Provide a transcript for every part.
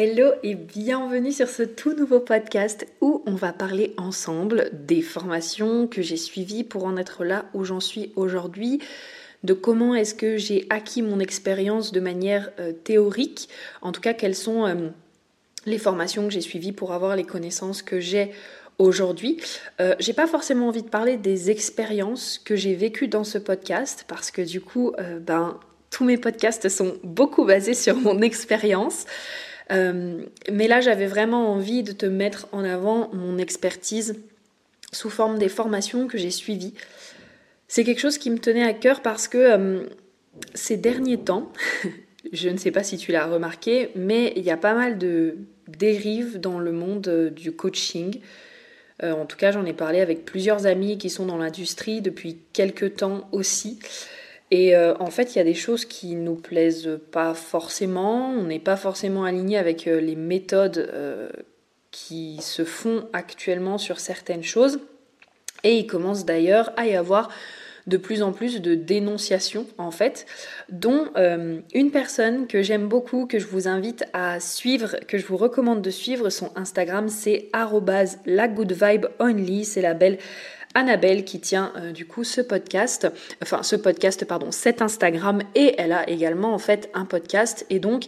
Hello et bienvenue sur ce tout nouveau podcast où on va parler ensemble des formations que j'ai suivies pour en être là où j'en suis aujourd'hui, de comment est-ce que j'ai acquis mon expérience de manière euh, théorique, en tout cas quelles sont euh, les formations que j'ai suivies pour avoir les connaissances que j'ai aujourd'hui. Euh, j'ai pas forcément envie de parler des expériences que j'ai vécues dans ce podcast parce que du coup, ben tous mes podcasts sont beaucoup basés sur mon expérience. Euh, mais là, j'avais vraiment envie de te mettre en avant mon expertise sous forme des formations que j'ai suivies. C'est quelque chose qui me tenait à cœur parce que euh, ces derniers temps, je ne sais pas si tu l'as remarqué, mais il y a pas mal de dérives dans le monde euh, du coaching. en tout cas, j'en ai parlé avec plusieurs amis qui sont dans l'industrie depuis quelques temps aussi. Et euh, en fait, il y a des choses qui nous plaisent pas forcément, on n'est pas forcément aligné avec euh, les méthodes euh, qui se font actuellement sur certaines choses. Et il commence d'ailleurs à y avoir de plus en plus de dénonciations en fait, dont une personne que j'aime beaucoup, que je vous invite à suivre, que je vous recommande de suivre, son Instagram c'est @lagoodvibeonly, c'est la belle Annabelle qui tient euh, du coup ce podcast, enfin ce podcast pardon, cet Instagram et elle a également en fait un podcast et donc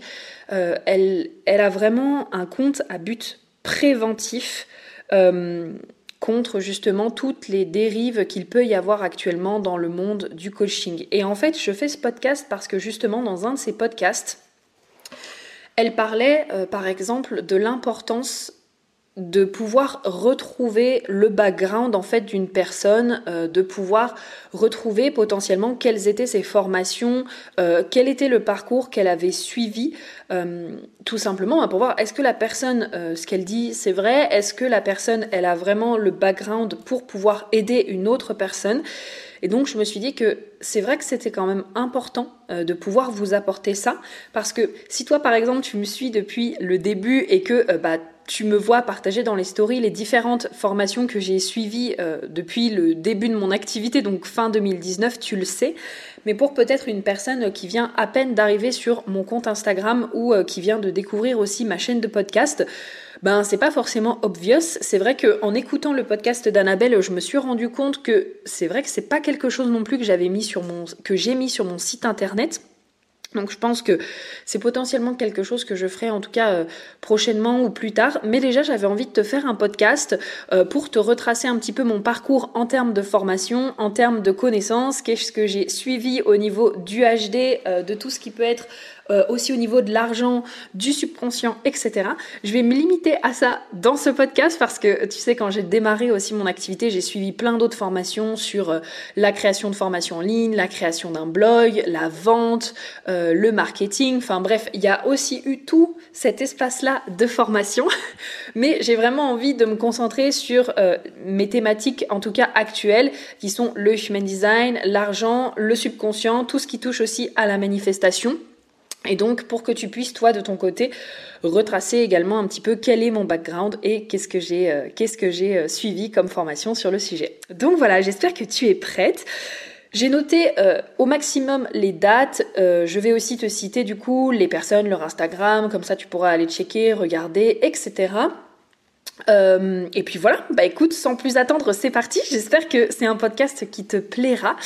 euh, elle, a vraiment un compte à but préventif. Euh, contre justement toutes les dérives qu'il peut y avoir actuellement dans le monde du coaching. Et en fait, je fais ce podcast parce que justement, dans un de ces podcasts, elle parlait par exemple de l'importance de pouvoir retrouver le background en fait d'une personne, euh, de pouvoir retrouver potentiellement quelles étaient ses formations, euh, quel était le parcours qu'elle avait suivi, euh, tout simplement pour voir est-ce que la personne, ce qu'elle dit, c'est vrai, est-ce que la personne, elle a vraiment le background pour pouvoir aider une autre personne? Et donc je me suis dit que c'est vrai que c'était quand même important de pouvoir vous apporter ça, parce que si toi par exemple tu me suis depuis le début et que bah, tu me vois partager dans les stories les différentes formations que j'ai suivies euh, depuis le début de mon activité, donc fin 2019, tu le sais. Mais pour peut-être une personne qui vient à peine d'arriver sur mon compte Instagram ou euh, qui vient de découvrir aussi ma chaîne de podcast, ben c'est pas forcément obvious. C'est vrai que en écoutant le podcast d'Annabelle, je me suis rendu compte que c'est vrai que c'est pas quelque chose non plus que j'avais mis sur mon que j'ai mis sur mon site internet. Donc je pense que c'est potentiellement quelque chose que je ferai en tout cas euh, prochainement ou plus tard. Mais déjà j'avais envie de te faire un podcast euh, pour te retracer un petit peu mon parcours en termes de formation, en termes de connaissances, qu'est-ce que j'ai suivi au niveau du HD, euh, de tout ce qui peut être euh, aussi au niveau de l'argent, du subconscient, etc. Je vais me limiter à ça dans ce podcast parce que tu sais, quand j'ai démarré aussi mon activité, j'ai suivi plein d'autres formations sur euh, la création de formations en ligne, la création d'un blog, la vente, euh, le marketing. Enfin bref, il y a aussi eu tout cet espace-là de formation. Mais j'ai vraiment envie de me concentrer sur mes thématiques, en tout cas actuelles, qui sont le human design, l'argent, le subconscient, tout ce qui touche aussi à la manifestation. Et donc pour que tu puisses toi de ton côté retracer également un petit peu quel est mon background et qu'est-ce que j'ai euh, qu'est-ce que j'ai euh, suivi comme formation sur le sujet. Donc voilà, j'espère que tu es prête. J'ai noté euh, au maximum les dates. je vais aussi te citer du coup les personnes, leur Instagram, comme ça tu pourras aller checker, regarder, etc. et puis voilà, bah écoute, sans plus attendre, c'est parti. J'espère que c'est un podcast qui te plaira.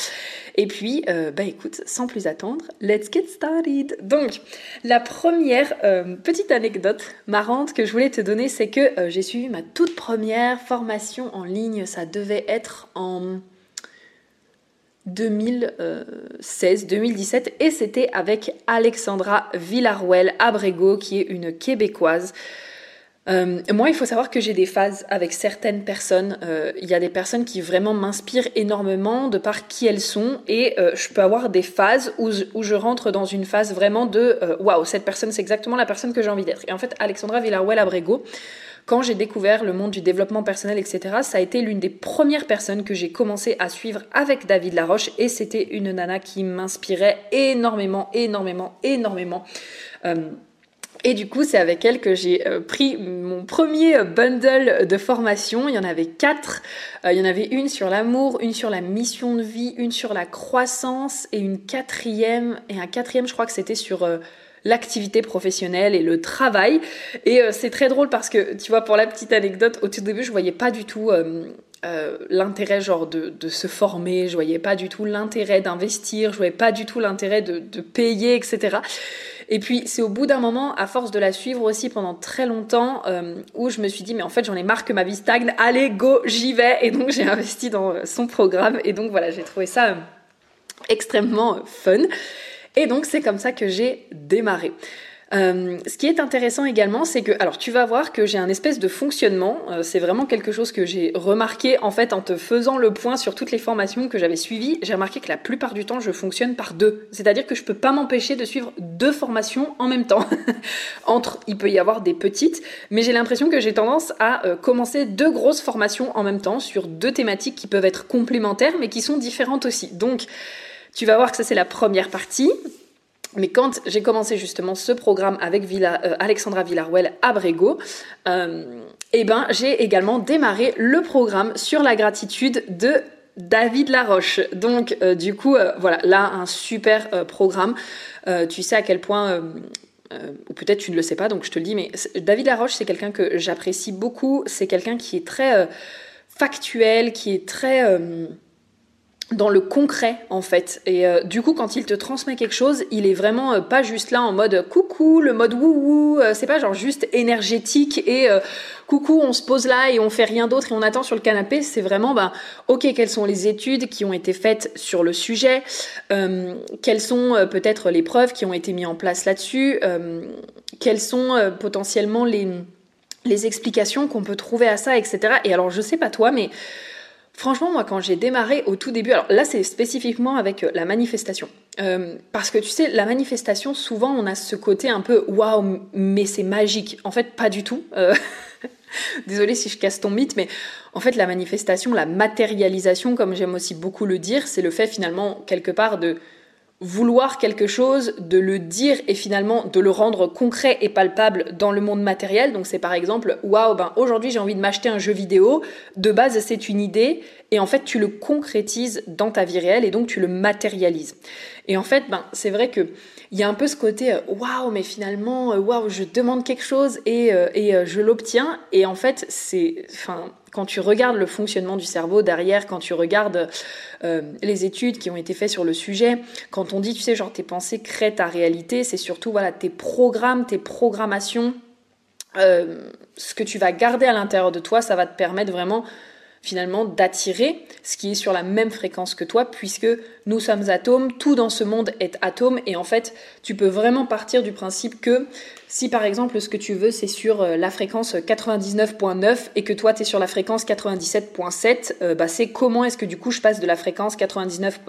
Et puis, euh, bah écoute, sans plus attendre, let's get started. Donc, la première euh, petite anecdote marrante que je voulais te donner, c'est que euh, j'ai suivi ma toute première formation en ligne. Ça devait être en 2016-2017 et c'était avec Alexandra Villaruel Abrego qui est une québécoise. Euh, moi, il faut savoir que j'ai des phases avec certaines personnes. Euh, il y a des personnes qui vraiment m'inspirent énormément de par qui elles sont, et euh, je peux avoir des phases où, où, je rentre dans une phase vraiment de waouh, cette personne, c'est exactement la personne que j'ai envie d'être. Et en fait, Alexandra Villaruel Abrego, quand j'ai découvert le monde du développement personnel, etc., ça a été l'une des premières personnes que j'ai commencé à suivre avec David Laroche, et c'était une nana qui m'inspirait énormément, énormément, énormément. Et du coup, c'est avec elle que j'ai euh, pris mon premier bundle de formation. Il y en avait quatre. Euh, il y en avait une sur l'amour, une sur la mission de vie, une sur la croissance et une quatrième. Et un quatrième, je crois que c'était sur euh, l'activité professionnelle et le travail. Et c'est très drôle parce que, tu vois, pour la petite anecdote, au tout début, je voyais pas du tout l'intérêt genre de, se former, je voyais pas du tout l'intérêt d'investir, je voyais pas du tout l'intérêt de, payer, etc. Et puis c'est au bout d'un moment, à force de la suivre aussi pendant très longtemps, euh, où je me suis dit mais en fait j'en ai marre que ma vie stagne, allez go, j'y vais. Et donc j'ai investi dans euh, son programme et donc voilà j'ai trouvé ça euh, extrêmement fun. Et donc c'est comme ça que j'ai démarré. Euh, ce qui est intéressant également, c'est que, alors tu vas voir que j'ai un espèce de fonctionnement, euh, c'est vraiment quelque chose que j'ai remarqué en fait en te faisant le point sur toutes les formations que j'avais suivies, j'ai remarqué que la plupart du temps je fonctionne par deux, c'est-à-dire que je peux pas m'empêcher de suivre deux formations en même temps. Entre, il peut y avoir des petites, mais j'ai l'impression que j'ai tendance à euh, commencer deux grosses formations en même temps sur deux thématiques qui peuvent être complémentaires mais qui sont différentes aussi. Donc, tu vas voir que ça c'est la première partie. Mais quand j'ai commencé justement ce programme avec euh, Alexandra Villarwell à Brego, euh, eh ben, j'ai également démarré le programme sur la gratitude de David Laroche. Donc, euh, du coup, voilà, là, un super programme. tu sais à quel point, ou peut-être tu ne le sais pas, donc je te le dis, mais David Laroche, c'est quelqu'un que j'apprécie beaucoup. C'est quelqu'un qui est très factuel, qui est très dans le concret en fait. Et euh, du coup, quand il te transmet quelque chose, il est vraiment euh, pas juste là en mode coucou, le mode wouhou, euh, c'est pas genre juste énergétique et coucou, on se pose là et on fait rien d'autre et on attend sur le canapé. C'est vraiment, bah, ok, quelles sont les études qui ont été faites sur le sujet, quelles sont peut-être les preuves qui ont été mises en place là-dessus, quelles sont potentiellement les, les explications qu'on peut trouver à ça, etc. Et alors, je sais pas toi, mais Franchement, moi, quand j'ai démarré au tout début, alors là, c'est spécifiquement avec euh, la manifestation. Euh, parce que tu sais, la manifestation, souvent, on a ce côté un peu waouh, mais c'est magique. En fait, pas du tout. Euh, désolée si je casse ton mythe, mais en fait, la manifestation, la matérialisation, comme j'aime aussi beaucoup le dire, c'est le fait finalement, quelque part, de vouloir quelque chose, de le dire et finalement de le rendre concret et palpable dans le monde matériel. Donc c'est par exemple, waouh, ben aujourd'hui j'ai envie de m'acheter un jeu vidéo. De base c'est une idée et en fait tu le concrétises dans ta vie réelle et donc tu le matérialises. Et en fait, ben c'est vrai que il y a un peu ce côté euh, waouh, mais finalement euh, waouh, je demande quelque chose et, euh, et je l'obtiens. Et en fait c'est, enfin quand tu regardes le fonctionnement du cerveau derrière, quand tu regardes euh, les études qui ont été faites sur le sujet, quand on dit, tu sais, genre tes pensées créent ta réalité, c'est surtout voilà tes programmes, tes programmations, euh, ce que tu vas garder à l'intérieur de toi, ça va te permettre vraiment finalement d'attirer ce qui est sur la même fréquence que toi, puisque nous sommes atomes, tout dans ce monde est atome, et en fait, tu peux vraiment partir du principe que si par exemple ce que tu veux c'est sur euh, la fréquence 99.9 et que toi tu es sur la fréquence 97.7, euh, bah, c'est comment est-ce que du coup je passe de la fréquence 99,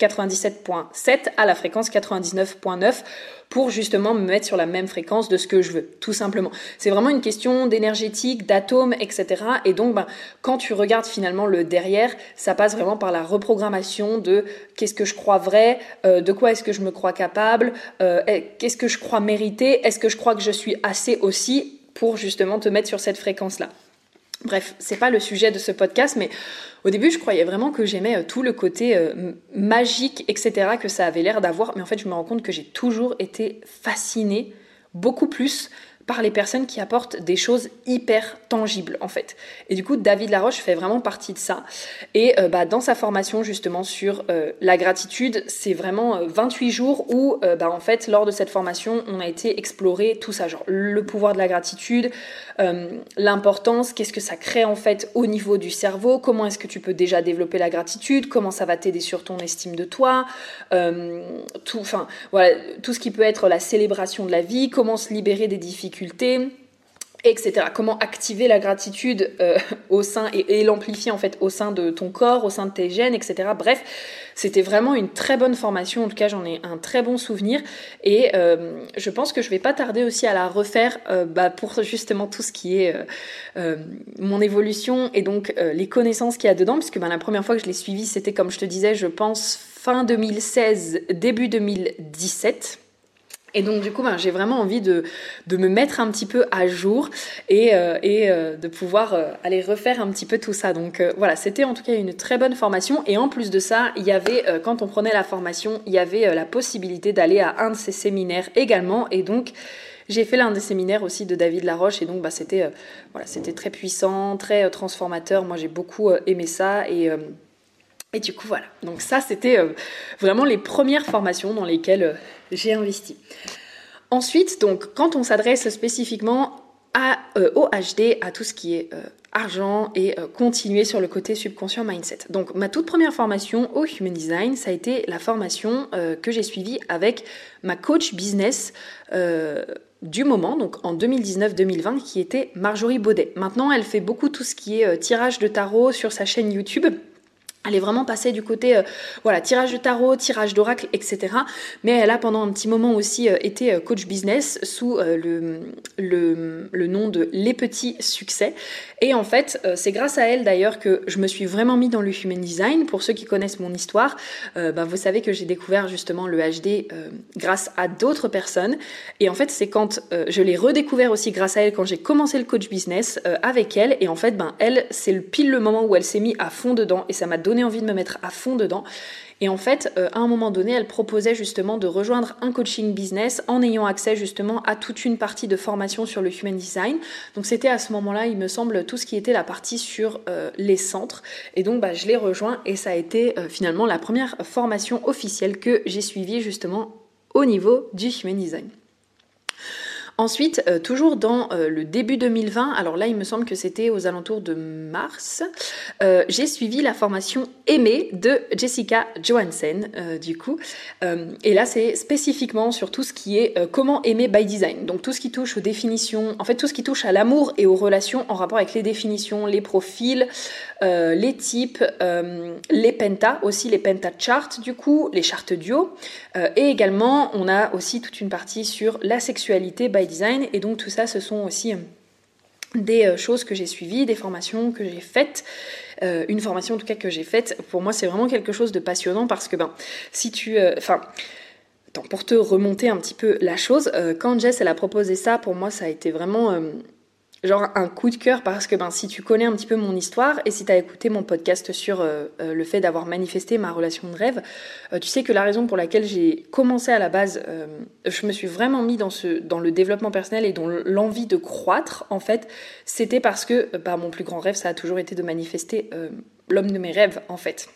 97.7 euh, à la fréquence 99.9 pour justement me mettre sur la même fréquence de ce que je veux, tout simplement. C'est vraiment une question d'énergétique, d'atomes, etc. Et donc, ben, quand tu regardes finalement le derrière, ça passe vraiment par la reprogrammation de qu'est-ce que je crois vrai, de quoi est-ce que je me crois capable, qu'est-ce que je crois mériter, est-ce que je crois que je suis assez aussi pour justement te mettre sur cette fréquence-là. Bref, c'est pas le sujet de ce podcast, mais au début, je croyais vraiment que j'aimais euh, tout le côté euh, magique, etc., que ça avait l'air d'avoir, mais en fait, je me rends compte que j'ai toujours été fascinée, beaucoup plus par les personnes qui apportent des choses hyper tangibles en fait. Et du coup, David Laroche fait vraiment partie de ça. Et euh, bah, dans sa formation justement sur euh, la gratitude, c'est vraiment 28 euh, jours où bah, en fait, lors de cette formation, on a été explorer tout ça, genre le pouvoir de la gratitude, l'importance, qu'est-ce que ça crée en fait au niveau du cerveau, comment est-ce que tu peux déjà développer la gratitude, comment ça va t'aider sur ton estime de toi, tout, voilà, tout ce qui peut être la célébration de la vie, comment se libérer des difficultés etc. Comment activer la gratitude euh, au sein et, l'amplifier en fait au sein de ton corps, au sein de tes gènes, etc. Bref, c'était vraiment une très bonne formation. En tout cas, j'en ai un très bon souvenir et euh, je pense que je vais pas tarder aussi à la refaire euh, bah, pour justement tout ce qui est mon évolution et donc les connaissances qu'il y a dedans, puisque bah, la première fois que je l'ai suivi, c'était comme je te disais, je pense fin 2016, début 2017. Et donc du coup, ben, j'ai vraiment envie de, de, me mettre un petit peu à jour et, euh, et euh, de pouvoir euh, aller refaire un petit peu tout ça. Donc voilà, c'était en tout cas une très bonne formation. Et en plus de ça, il y avait, quand on prenait la formation, il y avait la possibilité d'aller à un de ces séminaires également. Et donc j'ai fait l'un des séminaires aussi de David Laroche et donc bah, c'était voilà, c'était très puissant, très transformateur. Moi j'ai beaucoup aimé ça et et du coup, voilà. Donc ça, c'était euh, vraiment les premières formations dans lesquelles euh, j'ai investi. Ensuite, donc, quand on s'adresse spécifiquement à, euh, au HD, à tout ce qui est argent et continuer sur le côté subconscient mindset. Donc, ma toute première formation au Human Design, ça a été la formation que j'ai suivie avec ma coach business du moment, donc en 2019-2020, qui était Marjorie Baudet. Maintenant, elle fait beaucoup tout ce qui est tirage de tarot sur sa chaîne YouTube. Elle est vraiment passée du côté, euh, voilà, tirage de tarot, tirage d'oracle, etc. Mais elle a pendant un petit moment aussi euh, été euh, coach business sous le, nom de Les Petits Succès. Et en fait, c'est grâce à elle d'ailleurs que je me suis vraiment mis dans le human design. Pour ceux qui connaissent mon histoire, bah, vous savez que j'ai découvert justement le HD grâce à d'autres personnes. Et en fait, c'est quand je l'ai redécouvert aussi grâce à elle quand j'ai commencé le coach business avec elle. Et en fait, ben elle, c'est pile le moment où elle s'est mise à fond dedans et ça m'a envie de me mettre à fond dedans. Et en fait, euh, à un moment donné, elle proposait justement de rejoindre un coaching business en ayant accès justement à toute une partie de formation sur le human design. Donc c'était à ce moment-là, il me semble, tout ce qui était la partie sur euh, les centres. Et donc bah, je l'ai rejoint et ça a été euh, finalement la première formation officielle que j'ai suivie justement au niveau du human design. Ensuite, euh, toujours dans euh, le début 2020, alors là il me semble que c'était aux alentours de mars, euh, j'ai suivi la formation Aimer de Jessica Johansen du coup. et là c'est spécifiquement sur tout ce qui est comment aimer by design. Donc tout ce qui touche aux définitions, en fait tout ce qui touche à l'amour et aux relations en rapport avec les définitions, les profils, les types, les pentas, aussi les charts du coup, les chartes duo. et également on a aussi toute une partie sur la sexualité by design. Et donc tout ça, ce sont aussi euh, des euh, choses que j'ai suivies, des formations que j'ai faites. Euh, une formation en tout cas que j'ai faite. Pour moi, c'est vraiment quelque chose de passionnant parce que, ben, si tu... Enfin... pour te remonter un petit peu la chose, quand Jess elle a proposé ça, pour moi ça a été vraiment genre un coup de cœur parce que ben, si tu connais un petit peu mon histoire et si tu as écouté mon podcast sur euh, euh, le fait d'avoir manifesté ma relation de rêve, euh, tu sais que la raison pour laquelle j'ai commencé à la base, je me suis vraiment mis dans, ce, dans le développement personnel et dans l'envie de croître, en fait, c'était parce que bah, mon plus grand rêve, ça a toujours été de manifester l'homme de mes rêves, en fait.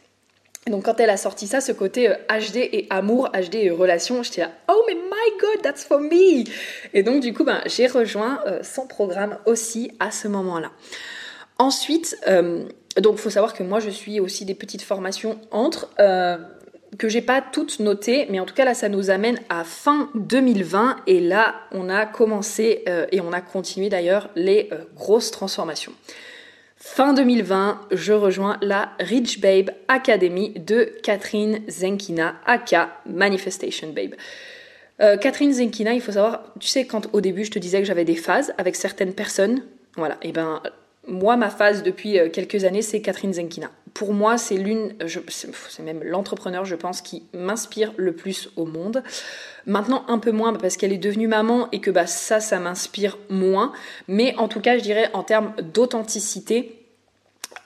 Donc quand elle a sorti ça, ce côté HD euh, et amour, HD et relation, j'étais là, oh mais my god, that's for me Et donc du coup, ben, j'ai rejoint euh, son programme aussi à ce moment-là. Ensuite, euh, donc faut savoir que moi je suis aussi des petites formations entre que j'ai pas toutes notées, mais en tout cas là ça nous amène à fin 2020 et là on a commencé et on a continué d'ailleurs les grosses transformations. Fin 2020, je rejoins la Rich Babe Academy de Catherine Zenkina, aka Manifestation Babe. Euh, Catherine Zenkina, il faut savoir, tu sais, quand au début je te disais que j'avais des phases avec certaines personnes, voilà, et ben moi, ma phase depuis euh, quelques années, c'est Catherine Zenkina. Pour moi, c'est l'une, c'est même l'entrepreneur, je pense, qui m'inspire le plus au monde. Maintenant, un peu moins parce qu'elle est devenue maman et que bah, ça, ça m'inspire moins. Mais en tout cas, je dirais en termes d'authenticité,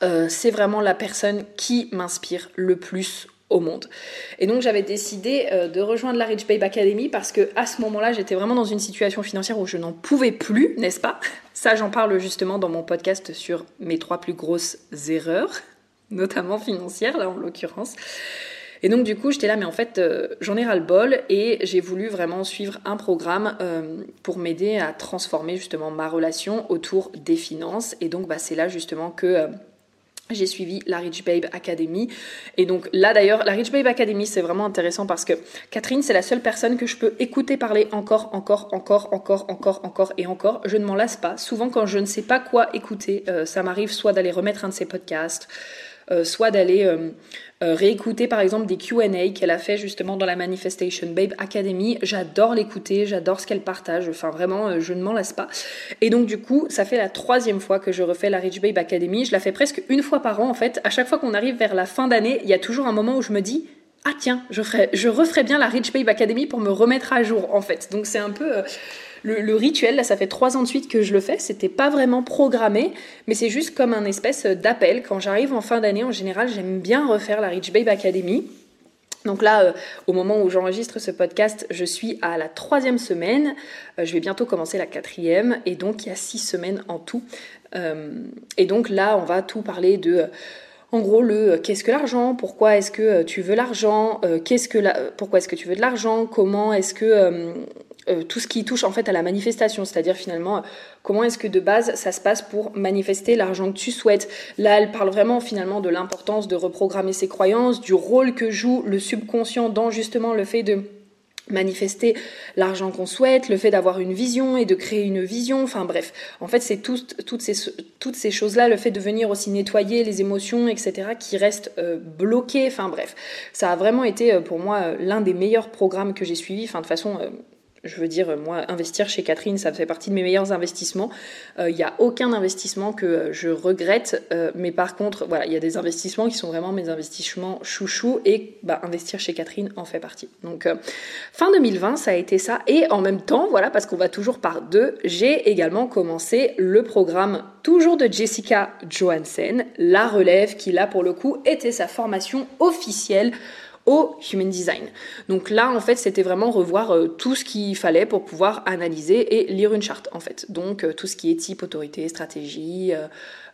euh, c'est vraiment la personne qui m'inspire le plus au monde. Et donc j'avais décidé euh, de rejoindre la Rich Babe Academy parce que à ce moment-là, j'étais vraiment dans une situation financière où je n'en pouvais plus, n'est-ce pas? Ça, j'en parle justement dans mon podcast sur mes trois plus grosses erreurs, notamment financières là en l'occurrence. Et donc du coup, j'étais là, mais en fait, euh, j'en ai ras-le-bol et j'ai voulu vraiment suivre un programme euh, pour m'aider à transformer justement ma relation autour des finances. Et donc, bah, c'est là justement que j'ai suivi la Rich Babe Academy. Et donc là d'ailleurs, la Rich Babe Academy, c'est vraiment intéressant parce que Catherine, c'est la seule personne que je peux écouter parler encore, encore, encore, encore, encore, encore et encore. Je ne m'en lasse pas. Souvent quand je ne sais pas quoi écouter, euh, ça m'arrive soit d'aller remettre un de ses podcasts, euh, soit d'aller euh, euh, réécouter par exemple des QA qu'elle a fait justement dans la Manifestation Babe Academy. J'adore l'écouter, j'adore ce qu'elle partage, enfin vraiment, je ne m'en lasse pas. Et donc du coup, ça fait la troisième fois que je refais la Rich Babe Academy. Je la fais presque une fois par an en fait. À chaque fois qu'on arrive vers la fin d'année, il y a toujours un moment où je me dis ah tiens, je, ferai, je referai bien la Rich Babe Academy pour me remettre à jour en fait. Donc c'est un peu le, rituel, là, ça fait trois ans de suite que je le fais. C'était pas vraiment programmé, mais c'est juste comme un espèce d'appel. Quand j'arrive en fin d'année, en général, j'aime bien refaire la Rich Babe Academy. Donc là, euh, au moment où j'enregistre ce podcast, je suis à la troisième semaine. Euh, je vais bientôt commencer la quatrième, et donc il y a six semaines en tout. Euh, et donc là, on va tout parler de en gros le qu'est-ce que l'argent, pourquoi est-ce que tu veux l'argent, qu'est-ce que la, pourquoi est-ce que tu veux de l'argent, comment est-ce que euh, tout ce qui touche en fait à la manifestation, c'est-à-dire finalement comment est-ce que de base ça se passe pour manifester l'argent que tu souhaites? Là, elle parle vraiment finalement de l'importance de reprogrammer ses croyances, du rôle que joue le subconscient dans justement le fait de manifester l'argent qu'on souhaite, le fait d'avoir une vision et de créer une vision, enfin bref, en fait c'est toutes ces, toutes ces choses-là, le fait de venir aussi nettoyer les émotions, etc., qui restent euh, bloquées, enfin bref, ça a vraiment été euh, pour moi l'un des meilleurs programmes que j'ai suivis, enfin de façon je veux dire, moi, investir chez Catherine, ça fait partie de mes meilleurs investissements. Il euh, n'y a aucun investissement que je regrette, euh, mais par contre, voilà, il y a des investissements qui sont vraiment mes investissements chouchou et bah, investir chez Catherine en fait partie. Donc, euh, fin 2020, ça a été ça. Et en même temps, voilà, parce qu'on va toujours par deux, j'ai également commencé le programme toujours de Jessica Johansen, La Relève, qui là, pour le coup, était sa formation officielle Human Design. Donc là, en fait, c'était vraiment revoir euh, tout ce qu'il fallait pour pouvoir analyser et lire une charte, en fait. Donc euh, tout ce qui est type, autorité, stratégie,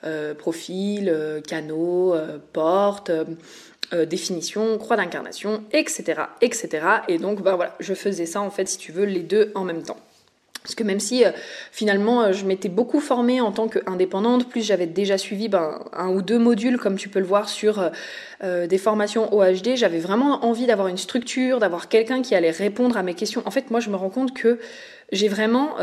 euh, profil, canaux, porte. définition, croix d'incarnation, etc., etc. Et donc, bah voilà, je faisais ça en fait, si tu veux, les deux en même temps. Parce que même si euh, finalement euh, je m'étais beaucoup formée en tant qu'indépendante, plus j'avais déjà suivi ben, un ou deux modules comme tu peux le voir sur euh, des formations OHD, j'avais vraiment envie d'avoir une structure, d'avoir quelqu'un qui allait répondre à mes questions. En fait, moi je me rends compte que j'ai vraiment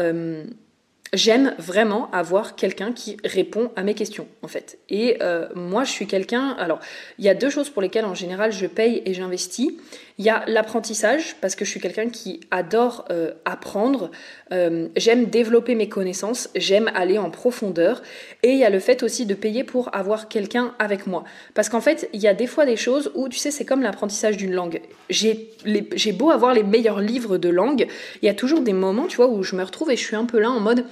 j'aime vraiment avoir quelqu'un qui répond à mes questions, en fait. Et euh, moi, je suis quelqu'un. Alors, il y a deux choses pour lesquelles, en général, je paye et j'investis. Il y a l'apprentissage, parce que je suis quelqu'un qui adore euh, apprendre. Euh, j'aime développer mes connaissances. J'aime aller en profondeur. Et il y a le fait aussi de payer pour avoir quelqu'un avec moi. Parce qu'en fait, il y a des fois des choses où, tu sais, c'est comme l'apprentissage d'une langue. J'ai beau avoir les meilleurs livres de langue, il y a toujours des moments, tu vois, où je me retrouve et je suis un peu là en mode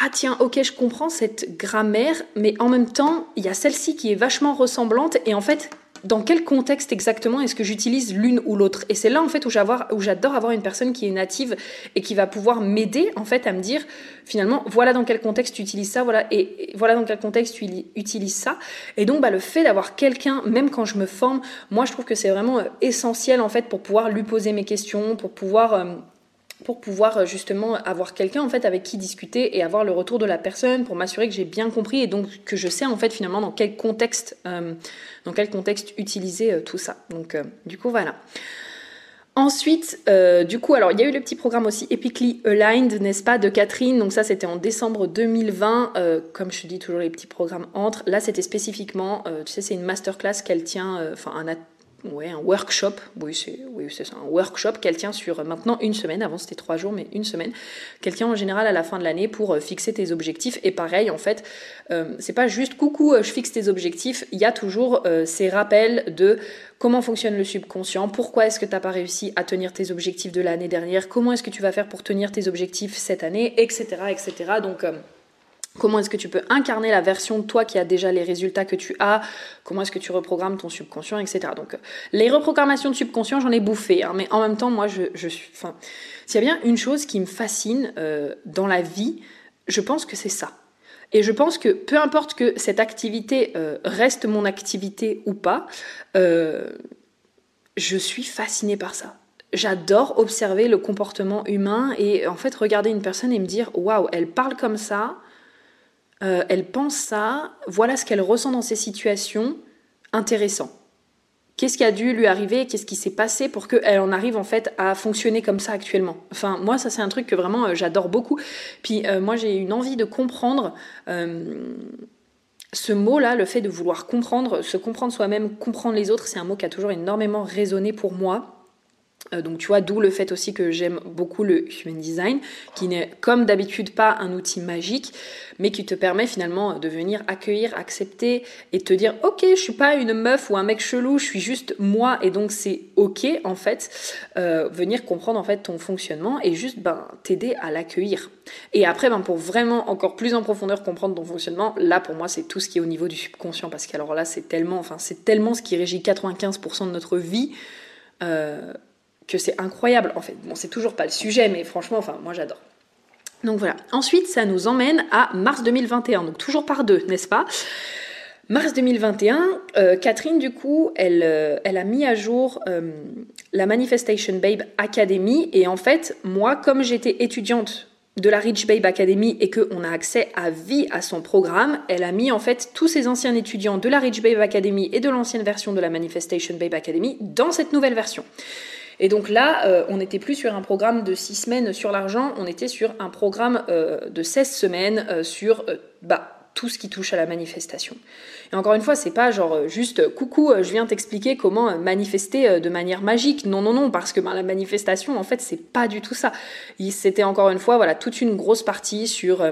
ah tiens, ok, je comprends cette grammaire, mais en même temps, il y a celle-ci qui est vachement ressemblante, et en fait, dans quel contexte exactement est-ce que j'utilise l'une ou l'autre? Et c'est là en fait où j'adore avoir une personne qui est native et qui va pouvoir m'aider en fait à me dire finalement voilà dans quel contexte tu utilises ça, voilà et, voilà dans quel contexte tu utilises ça. Et donc bah, le fait d'avoir quelqu'un, même quand je me forme, moi je trouve que c'est vraiment euh, essentiel en fait pour pouvoir lui poser mes questions, pour pouvoir euh, pour pouvoir euh, justement avoir quelqu'un en fait avec qui discuter et avoir le retour de la personne pour m'assurer que j'ai bien compris et donc que je sais en fait finalement dans quel contexte euh, dans quel contexte utiliser euh, tout ça. Donc du coup voilà. Ensuite, du coup, alors il y a eu le petit programme aussi Epically Aligned, n'est-ce pas, de Catherine. Donc ça, c'était en décembre 2020. comme je dis toujours, les petits programmes entrent. Là, c'était spécifiquement, tu sais, c'est une masterclass qu'elle tient, enfin un, ouais, un workshop, oui c'est ça, un workshop qu'elle tient sur maintenant une semaine, avant c'était trois jours, mais une semaine, tient en général à la fin de l'année pour euh, fixer tes objectifs. Et pareil, en fait, euh, c'est pas juste coucou, euh, je fixe tes objectifs, il y a toujours ces rappels de comment fonctionne le subconscient, pourquoi est-ce que tu n'as pas réussi à tenir tes objectifs de l'année dernière, comment est-ce que tu vas faire pour tenir tes objectifs cette année, etc. etc. Donc Comment est-ce que tu peux incarner la version de toi qui a déjà les résultats que tu as? Comment est-ce que tu reprogrammes ton subconscient, etc. Donc, euh, les reprogrammations de subconscient, j'en ai bouffé. Hein, mais en même temps, moi, je, suis. Enfin, s'il y a bien une chose qui me fascine euh, dans la vie, je pense que c'est ça. Et je pense que peu importe que cette activité euh, reste mon activité ou pas, je suis fascinée par ça j'adore observer le comportement humain et en fait regarder une personne et me dire waouh, elle parle comme ça, elle pense ça, voilà ce qu'elle ressent dans ces situations, intéressant. Qu'est-ce qui a dû lui arriver Qu'est-ce qui s'est passé pour qu'elle en arrive en fait à fonctionner comme ça actuellement? Enfin, moi, ça c'est un truc que vraiment j'adore beaucoup. Puis moi, j'ai une envie de comprendre ce mot-là, le fait de vouloir comprendre, se comprendre soi-même, comprendre les autres, c'est un mot qui a toujours énormément résonné pour moi. Euh, donc tu vois, d'où le fait aussi que j'aime beaucoup le human design, qui n'est comme d'habitude pas un outil magique, mais qui te permet finalement de venir accueillir, accepter et te dire ok, je suis pas une meuf ou un mec chelou, je suis juste moi et donc c'est ok en fait, euh, venir comprendre en fait ton fonctionnement et juste ben t'aider à l'accueillir. Et après ben pour vraiment encore plus en profondeur comprendre ton fonctionnement, là pour moi c'est tout ce qui est au niveau du subconscient parce qu'alors là c'est tellement, enfin c'est tellement ce qui régit 95% de notre vie. Euh, c'est incroyable. En fait, bon, c'est toujours pas le sujet, mais franchement, enfin, moi j'adore. Donc voilà. Ensuite, ça nous emmène à mars 2021, donc toujours par deux, n'est-ce pas? Mars 2021, euh, Catherine, du coup, elle, euh, elle a mis à jour euh, la Manifestation Babe Academy. Et en fait, moi, comme j'étais étudiante de la Rich Babe Academy et qu'on a accès à vie à son programme, elle a mis en fait tous ses anciens étudiants de la Rich Babe Academy et de l'ancienne version de la Manifestation Babe Academy dans cette nouvelle version. Et donc là, euh, on n'était plus sur un programme de 6 semaines sur l'argent, on était sur un programme euh, de 16 semaines euh, sur bah, tout ce qui touche à la manifestation. Et encore une fois, c'est pas genre juste coucou, je viens t'expliquer comment manifester de manière magique. Non, non, non, parce que ben, la manifestation, en fait, c'est pas du tout ça. C'était encore une fois, voilà, toute une grosse partie sur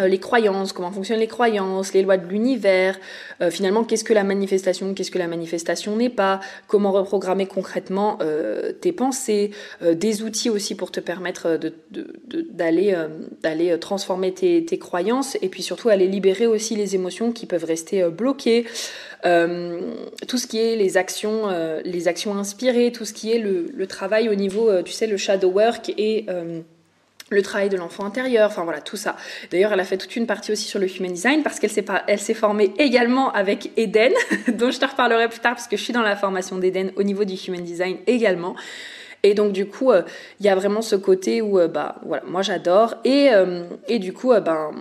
euh, les croyances, comment fonctionnent les croyances, les lois de l'univers, euh, finalement qu'est-ce que la manifestation, qu'est-ce que la manifestation n'est pas, comment reprogrammer concrètement euh, tes pensées, des outils aussi pour te permettre d'aller d'aller transformer tes, tes, croyances et puis surtout aller libérer aussi les émotions qui peuvent rester bloquées, tout ce qui est les actions, les actions inspirées, tout ce qui est le, le travail au niveau, tu sais, le shadow work et le travail de l'enfant intérieur, enfin voilà, tout ça. D'ailleurs, elle a fait toute une partie aussi sur le human design parce qu'elle s'est, elle s'est formée également avec Eden, dont je te reparlerai plus tard parce que je suis dans la formation d'Eden au niveau du human design également. Et donc du coup, euh, il y a vraiment ce côté où, euh, bah voilà, moi j'adore. Et, euh, et du coup, ben...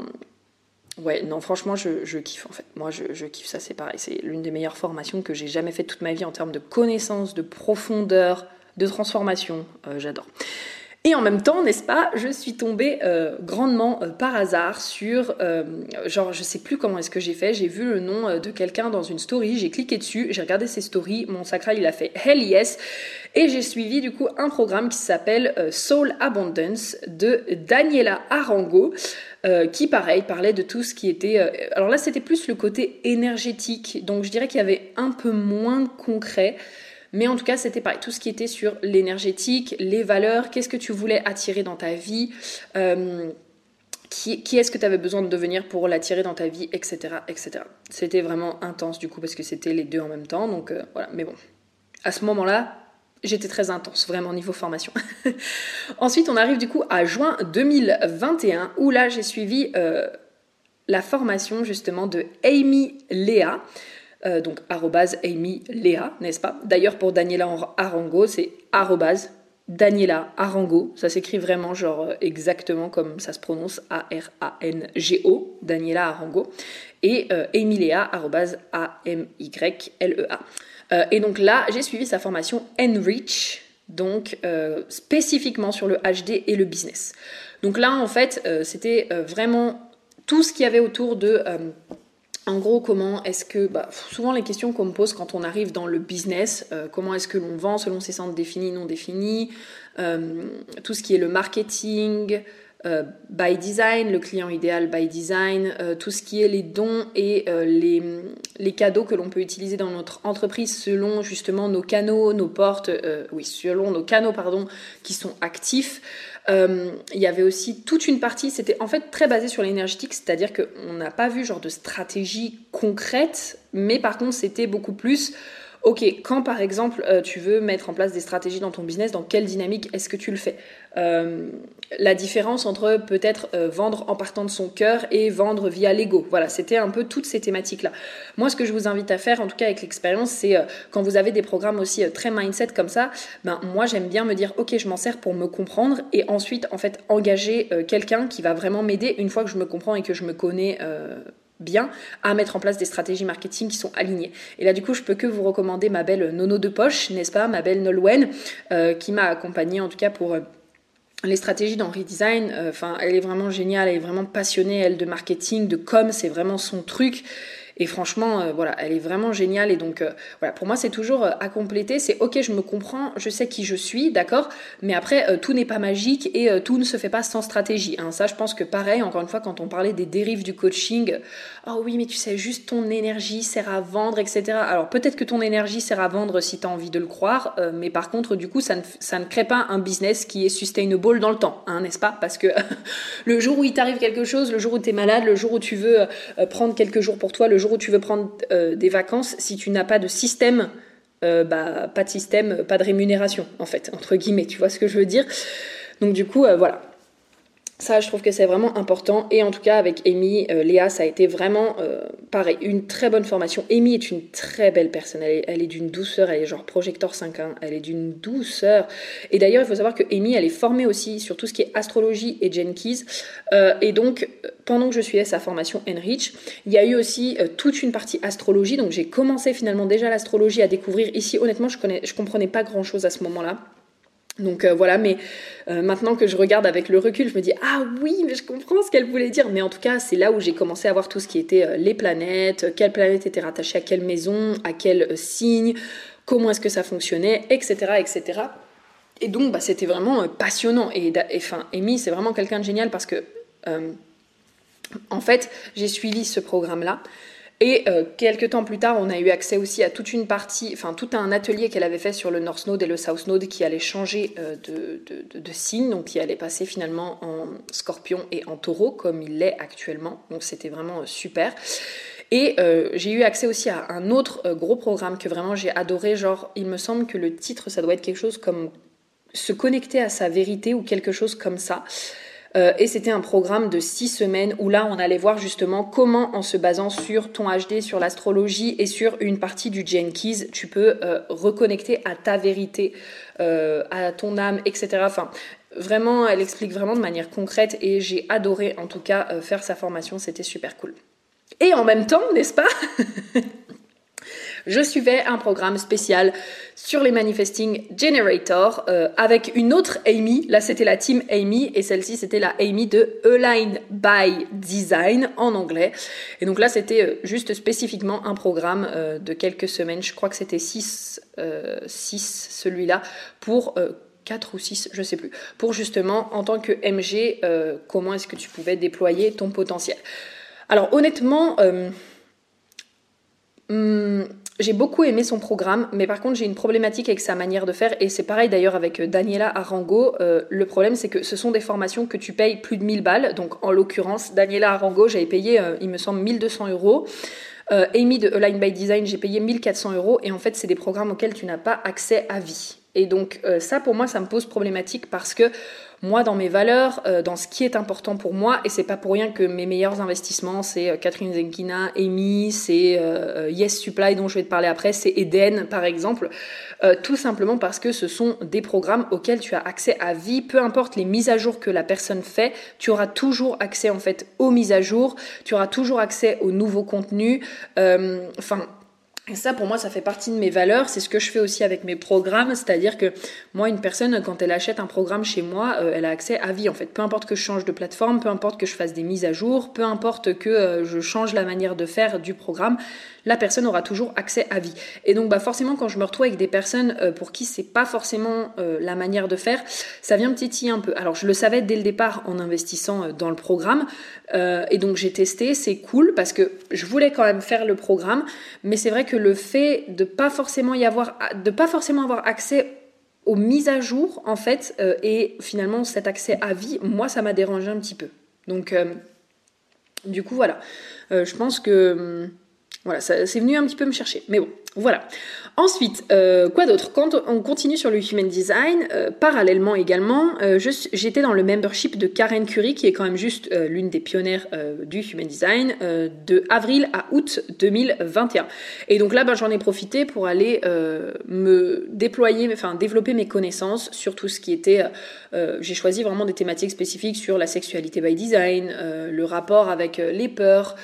Ouais, non, franchement, je, kiffe en fait. Moi, je, je kiffe ça, c'est pareil. C'est l'une des meilleures formations que j'ai jamais faites toute ma vie en termes de connaissances, de profondeur, de transformation. j'adore. Et en même temps, n'est-ce pas, je suis tombée euh, grandement euh, par hasard sur, euh, genre, je sais plus comment est-ce que j'ai fait, j'ai vu le nom de quelqu'un dans une story, j'ai cliqué dessus, j'ai regardé ses stories, mon sacral il a fait Hell yes, et j'ai suivi du coup un programme qui s'appelle Soul Abundance de Daniela Arango. qui pareil parlait de tout ce qui était alors là c'était plus le côté énergétique donc je dirais qu'il y avait un peu moins de concret mais en tout cas, c'était pareil, tout ce qui était sur l'énergétique, les valeurs, qu'est-ce que tu voulais attirer dans ta vie, euh, qui, est-ce que tu avais besoin de devenir pour l'attirer dans ta vie, etc. etc. C'était vraiment intense du coup, parce que c'était les deux en même temps, donc euh, voilà, mais bon. À ce moment-là, j'étais très intense, vraiment niveau formation. Ensuite, on arrive du coup à juin 2021, où là, j'ai suivi euh, la formation justement de Amy Léa. Euh, donc Amy Léa, n'est-ce pas? D'ailleurs pour Daniela Arango, c'est Daniela Arango, ça s'écrit vraiment genre euh, exactement comme ça se prononce A-R-A-N-G-O, Daniela Arango, et euh, Léa, A-M-Y-L-E-A. Euh, et donc là, j'ai suivi sa formation Enrich, donc spécifiquement sur le HD et le business. Donc là, en fait, c'était vraiment tout ce qu'il y avait autour de en gros, comment est-ce que, bah, souvent les questions qu'on me pose quand on arrive dans le business, euh, comment est-ce que l'on vend selon ses centres définis, non définis, euh, tout ce qui est le marketing, euh, by design, le client idéal by design, tout ce qui est les dons et les, les, cadeaux que l'on peut utiliser dans notre entreprise selon justement nos canaux, nos portes, oui, selon nos canaux, pardon, qui sont actifs. Euh, il y avait aussi toute une partie, c'était en fait très basé sur l'énergétique, c'est-à-dire qu'on n'a pas vu genre de stratégie concrète, mais par contre c'était beaucoup plus Ok, quand par exemple tu veux mettre en place des stratégies dans ton business, dans quelle dynamique est-ce que tu le fais? La différence entre peut-être vendre en partant de son cœur et vendre via l'ego. Voilà, c'était un peu toutes ces thématiques-là. Moi, ce que je vous invite à faire, en tout cas avec l'expérience, c'est quand vous avez des programmes aussi très mindset comme ça, ben moi j'aime bien me dire ok, je m'en sers pour me comprendre et ensuite en fait engager quelqu'un qui va vraiment m'aider une fois que je me comprends et que je me connais bien à mettre en place des stratégies marketing qui sont alignées. Et là, du coup, je peux que vous recommander ma belle Nono de poche, n'est-ce pas, ma belle Nolwenn, euh, qui m'a accompagnée en tout cas pour euh, les stratégies dans Redesign. Euh, enfin, elle est vraiment géniale, elle est vraiment passionnée, elle, de marketing, de com, c'est vraiment son truc. Et franchement, euh, voilà, elle est vraiment géniale. Et donc, euh, voilà, pour moi, c'est toujours euh, à compléter. C'est ok, je me comprends, je sais qui je suis, d'accord. Mais après, tout n'est pas magique et tout ne se fait pas sans stratégie. Hein. Ça, je pense que pareil, encore une fois, quand on parlait des dérives du coaching, oh oui, mais tu sais, juste ton énergie sert à vendre, etc. Alors peut-être que ton énergie sert à vendre si tu as envie de le croire, mais par contre, du coup, ça ne, ça ne crée pas un business qui est sustainable dans le temps, hein, n'est-ce pas? Parce que le jour où il t'arrive quelque chose, le jour où tu es malade, le jour où tu veux prendre quelques jours pour toi, le jour où tu veux prendre euh, des vacances, si tu n'as pas de système, euh, bah, pas de système, pas de rémunération, en fait, entre guillemets, tu vois ce que je veux dire? Donc du coup, euh, voilà, ça, je trouve que c'est vraiment important. Et en tout cas, avec Amy, euh, Léa, ça a été vraiment euh, pareil, une très bonne formation. Amy est une très belle personne. Elle est, d'une douceur. Elle est genre projecteur 5 1 Elle est d'une douceur. Et d'ailleurs, il faut savoir que Amy, elle est formée aussi sur tout ce qui est astrologie et Jenkins. Euh, et donc, pendant que je suivais sa formation Enrich, il y a eu aussi toute une partie astrologie. Donc, j'ai commencé finalement déjà l'astrologie à découvrir. Ici, honnêtement, je, je comprenais pas grand chose à ce moment-là. Donc euh, voilà, mais euh, maintenant que je regarde avec le recul, je me dis ah oui, mais je comprends ce qu'elle voulait dire. Mais en tout cas, c'est là où j'ai commencé à voir tout ce qui était euh, les planètes, quelle planète était rattachée à quelle maison, à quel signe, comment est-ce que ça fonctionnait, etc., etc. Et donc, bah, c'était vraiment passionnant. Et enfin, Amy, c'est vraiment quelqu'un de génial parce que, en fait, j'ai suivi ce programme-là. Et euh, quelques temps plus tard, on a eu accès aussi à toute une partie, enfin tout un atelier qu'elle avait fait sur le North Node et le South Node qui allait changer euh, de, signe, donc qui allait passer finalement en scorpion et en taureau comme il l'est actuellement. Donc c'était vraiment euh, super. Et j'ai eu accès aussi à un autre gros programme que vraiment j'ai adoré. Genre, il me semble que le titre, ça doit être quelque chose comme se connecter à sa vérité ou quelque chose comme ça. Euh, et c'était un programme de six semaines où là, on allait voir justement comment, en se basant sur ton HD, sur l'astrologie et sur une partie du Jenkins, tu peux euh, reconnecter à ta vérité, euh, à ton âme, etc. Enfin, vraiment, elle explique vraiment de manière concrète et j'ai adoré en tout cas faire sa formation, c'était super cool. Et en même temps, n'est-ce pas? je suivais un programme spécial sur les Manifesting Generator euh, avec une autre Amy. Là, c'était la team Amy et celle-ci, c'était la Amy de Align by Design en anglais. Et donc là, c'était euh, juste spécifiquement un programme euh, de quelques semaines. Je crois que c'était 6, 6 celui-là pour 4 ou 6, je sais plus, pour justement, en tant que MG, comment est-ce que tu pouvais déployer ton potentiel? Alors honnêtement, hmm, j'ai beaucoup aimé son programme, mais par contre j'ai une problématique avec sa manière de faire, et c'est pareil d'ailleurs avec euh, Daniela Arango. Euh, le problème c'est que ce sont des formations que tu payes plus de 1000 balles, donc en l'occurrence Daniela Arango j'avais payé, euh, il me semble, 1200 euros. Amy de Align by Design j'ai payé 1400 euros, et en fait c'est des programmes auxquels tu n'as pas accès à vie. Et donc ça pour moi ça me pose problématique parce que moi dans mes valeurs, euh, dans ce qui est important pour moi, et c'est pas pour rien que mes meilleurs investissements, c'est euh, Catherine Zenkina, Amy, c'est euh, Yes Supply dont je vais te parler après, c'est Eden par exemple, tout simplement parce que ce sont des programmes auxquels tu as accès à vie, peu importe les mises à jour que la personne fait, tu auras toujours accès en fait aux mises à jour, tu auras toujours accès aux nouveaux contenus, enfin et ça, pour moi, ça fait partie de mes valeurs. C'est ce que je fais aussi avec mes programmes. C'est-à-dire que moi, une personne, quand elle achète un programme chez moi, euh, elle a accès à vie, en fait. Peu importe que je change de plateforme, peu importe que je fasse des mises à jour, peu importe que euh, je change la manière de faire du programme, la personne aura toujours accès à vie. Et donc, bah, forcément, quand je me retrouve avec des personnes euh, pour qui c'est pas forcément la manière de faire, ça vient me titiller un peu. Alors, je le savais dès le départ en investissant dans le programme. et donc, j'ai testé. C'est cool parce que je voulais quand même faire le programme. Mais c'est vrai que le fait de pas forcément y avoir, de pas forcément avoir accès aux mises à jour en fait euh, et finalement cet accès à vie, moi ça m'a dérangé un petit peu. Donc euh, du coup voilà, euh, je pense que hum, voilà, c'est venu un petit peu me chercher. Mais bon, Voilà. Ensuite, euh, quoi d'autre? Quand on continue sur le Human Design, euh, parallèlement également, euh, j'étais dans le membership de Karen Curie, qui est quand même juste l'une des pionnières du Human Design, de avril à août 2021. Et donc là, ben, j'en ai profité pour aller me déployer, enfin développer mes connaissances sur tout ce qui était... J'ai choisi vraiment des thématiques spécifiques sur la sexualité by design, le rapport avec les peurs,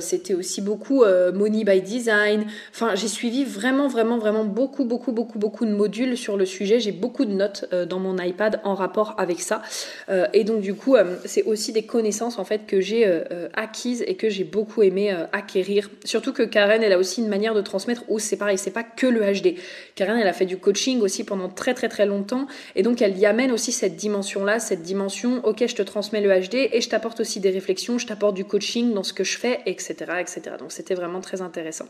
c'était aussi beaucoup money by design. Enfin, j'ai suivi vraiment vraiment, vraiment beaucoup, beaucoup, beaucoup, beaucoup de modules sur le sujet. J'ai beaucoup de notes euh, dans mon iPad en rapport avec ça. Euh, et donc, du coup, euh, c'est aussi des connaissances en fait que j'ai acquises et que j'ai beaucoup aimé acquérir. Surtout que Karen, elle a aussi une manière de transmettre où c'est pareil, c'est pas que le HD. Karen, elle a fait du coaching aussi pendant très, très, très longtemps. Et donc, elle y amène aussi cette dimension-là, cette dimension, ok, je te transmets le HD et je t'apporte aussi des réflexions, je t'apporte du coaching dans ce que je fais, etc. etc. Donc, c'était vraiment très intéressant.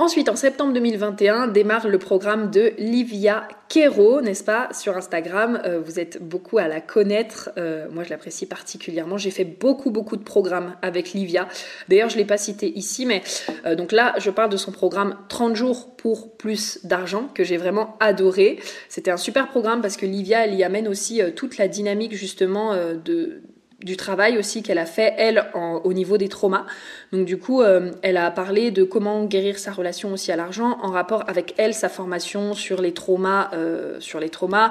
Ensuite, en septembre 2021, démarre le programme de Livia Kero, n'est-ce pas, sur Instagram. Euh, vous êtes beaucoup à la connaître. Euh, moi, je l'apprécie particulièrement. J'ai fait beaucoup, beaucoup de programmes avec Livia. D'ailleurs, je ne l'ai pas cité ici, mais euh, donc là, je parle de son programme 30 jours pour plus d'argent, que j'ai vraiment adoré. C'était un super programme parce que Livia, elle y amène aussi toute la dynamique, justement, de du travail aussi qu'elle a fait, elle, au niveau des traumas. Donc du coup, euh, elle a parlé de comment guérir sa relation aussi à l'argent en rapport avec elle, sa formation sur les traumas, euh, sur les traumas,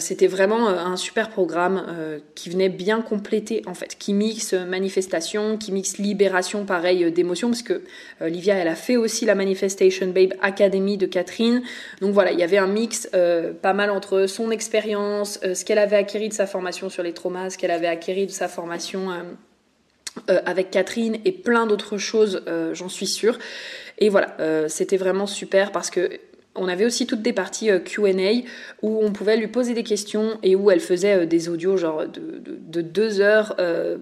c'était vraiment euh, un super programme euh, qui venait bien compléter en fait, qui mixe manifestation, qui mixe libération pareil d'émotions parce que Livia elle a fait aussi la Manifestation Babe Academy de Catherine. Donc voilà, il y avait un mix pas mal entre son expérience, ce qu'elle avait acquis de sa formation sur les traumas, ce qu'elle avait acquis de sa formation avec Catherine et plein d'autres choses, j'en suis sûre. Et voilà, c'était vraiment super parce que on avait aussi toutes des parties euh, QA où on pouvait lui poser des questions et où elle faisait euh, des audios genre de, deux heures euh,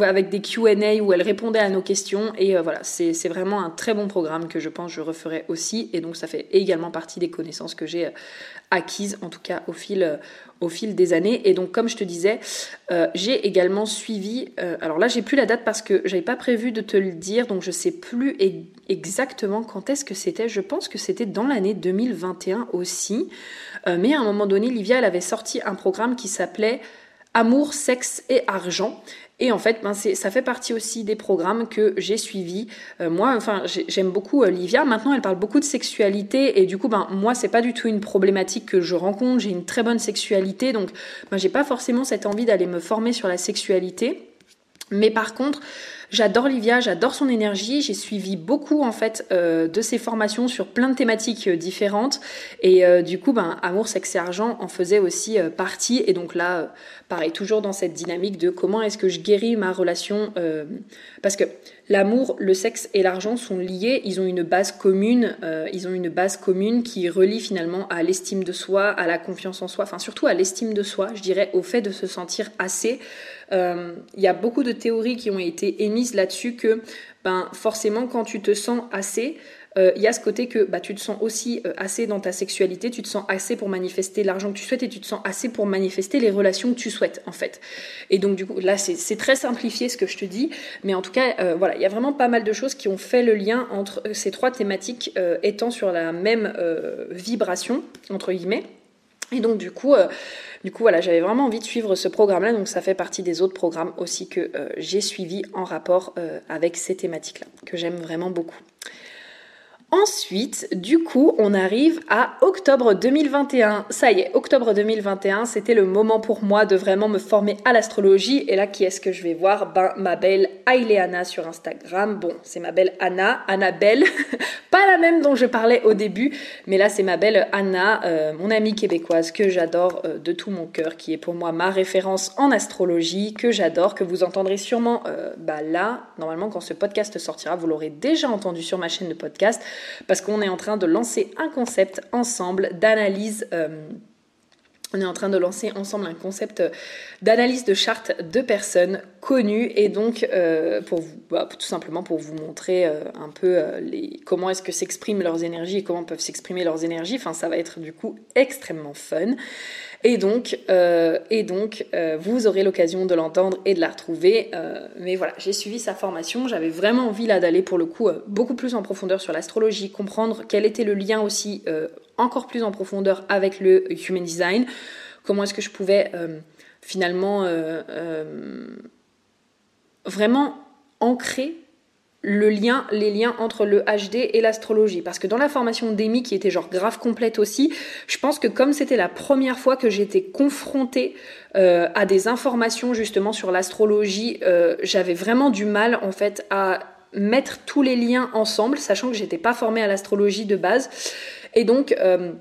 avec des QA où elle répondait à nos questions. Et voilà, c'est vraiment un très bon programme que je pense je referai aussi. Et donc ça fait également partie des connaissances que j'ai acquises, en tout cas au fil, au fil des années. Et donc, comme je te disais, euh, j'ai également suivi. Euh, alors là, j'ai plus la date parce que j'avais pas prévu de te le dire, donc je sais plus exactement quand est-ce que c'était. Je pense que c'était dans l'année 2021 aussi. Euh, mais à un moment donné, Livia, elle avait sorti un programme qui s'appelait Amour, sexe et argent. Et en fait, ben ça fait partie aussi des programmes que j'ai suivis. Euh, moi, enfin, j'aime beaucoup euh, Livia. Maintenant, elle parle beaucoup de sexualité et du coup, ben moi, c'est pas du tout une problématique que je rencontre. J'ai une très bonne sexualité, donc ben, j'ai pas forcément cette envie d'aller me former sur la sexualité. Mais par contre, J'adore Livia, j'adore son énergie. J'ai suivi beaucoup en fait euh, de ses formations sur plein de thématiques euh, différentes. Et euh, du coup, ben, Amour, sexe et argent en faisait aussi partie. Et donc là, pareil, toujours dans cette dynamique de comment est-ce que je guéris ma relation. parce que l'amour, le sexe et l'argent sont liés. Ils ont une base commune. ils ont une base commune qui relie finalement à l'estime de soi, à la confiance en soi. Enfin, surtout à l'estime de soi, je dirais, au fait de se sentir assez. Il y a beaucoup de théories qui ont été émises là-dessus que ben, forcément quand tu te sens assez, euh, il y a ce côté que bah, tu te sens aussi euh, assez dans ta sexualité, tu te sens assez pour manifester l'argent que tu souhaites et tu te sens assez pour manifester les relations que tu souhaites en fait. Et donc du coup là c'est très simplifié ce que je te dis, mais en tout cas euh, voilà, il y a vraiment pas mal de choses qui ont fait le lien entre ces trois thématiques étant sur la même vibration entre guillemets. Et donc du coup, du coup, voilà, j'avais vraiment envie de suivre ce programme-là, donc ça fait partie des autres programmes aussi que euh, j'ai suivis en rapport euh, avec ces thématiques-là, que j'aime vraiment beaucoup. Ensuite, du coup, on arrive à octobre 2021. Ça y est, octobre 2021, c'était le moment pour moi de vraiment me former à l'astrologie. Et là, qui est-ce que je vais voir? Ben, ma belle Aileana sur Instagram. Bon, c'est ma belle Anna, Annabelle, pas la même dont je parlais au début, mais là, c'est ma belle Anna, euh, mon amie québécoise que j'adore euh, de tout mon cœur, qui est pour moi ma référence en astrologie, que j'adore, que vous entendrez sûrement euh, bah là, normalement, quand ce podcast sortira, vous l'aurez déjà entendu sur ma chaîne de podcast parce qu'on est en train de lancer un concept ensemble d'analyse. Euh, on est en train de lancer ensemble un concept d'analyse de charte de personnes connues et donc euh, pour vous, bah, tout simplement pour vous montrer euh, un peu euh, comment est-ce que s'expriment leurs énergies et comment peuvent s'exprimer leurs énergies. Enfin, ça va être du coup extrêmement fun. Et donc, et donc vous aurez l'occasion de l'entendre et de la retrouver. mais voilà, j'ai suivi sa formation. J'avais vraiment envie là d'aller pour le coup beaucoup plus en profondeur sur l'astrologie, comprendre quel était le lien aussi encore plus en profondeur avec le human design. Comment est-ce que je pouvais euh, finalement euh, euh, vraiment ancrer le lien, les liens entre le HD et l'astrologie? Parce que dans la formation d'Emi, qui était genre grave complète aussi, je pense que comme c'était la première fois que j'étais confrontée à des informations justement sur l'astrologie, j'avais vraiment du mal en fait à mettre tous les liens ensemble, sachant que j'étais pas formée à l'astrologie de base. Et donc, euh,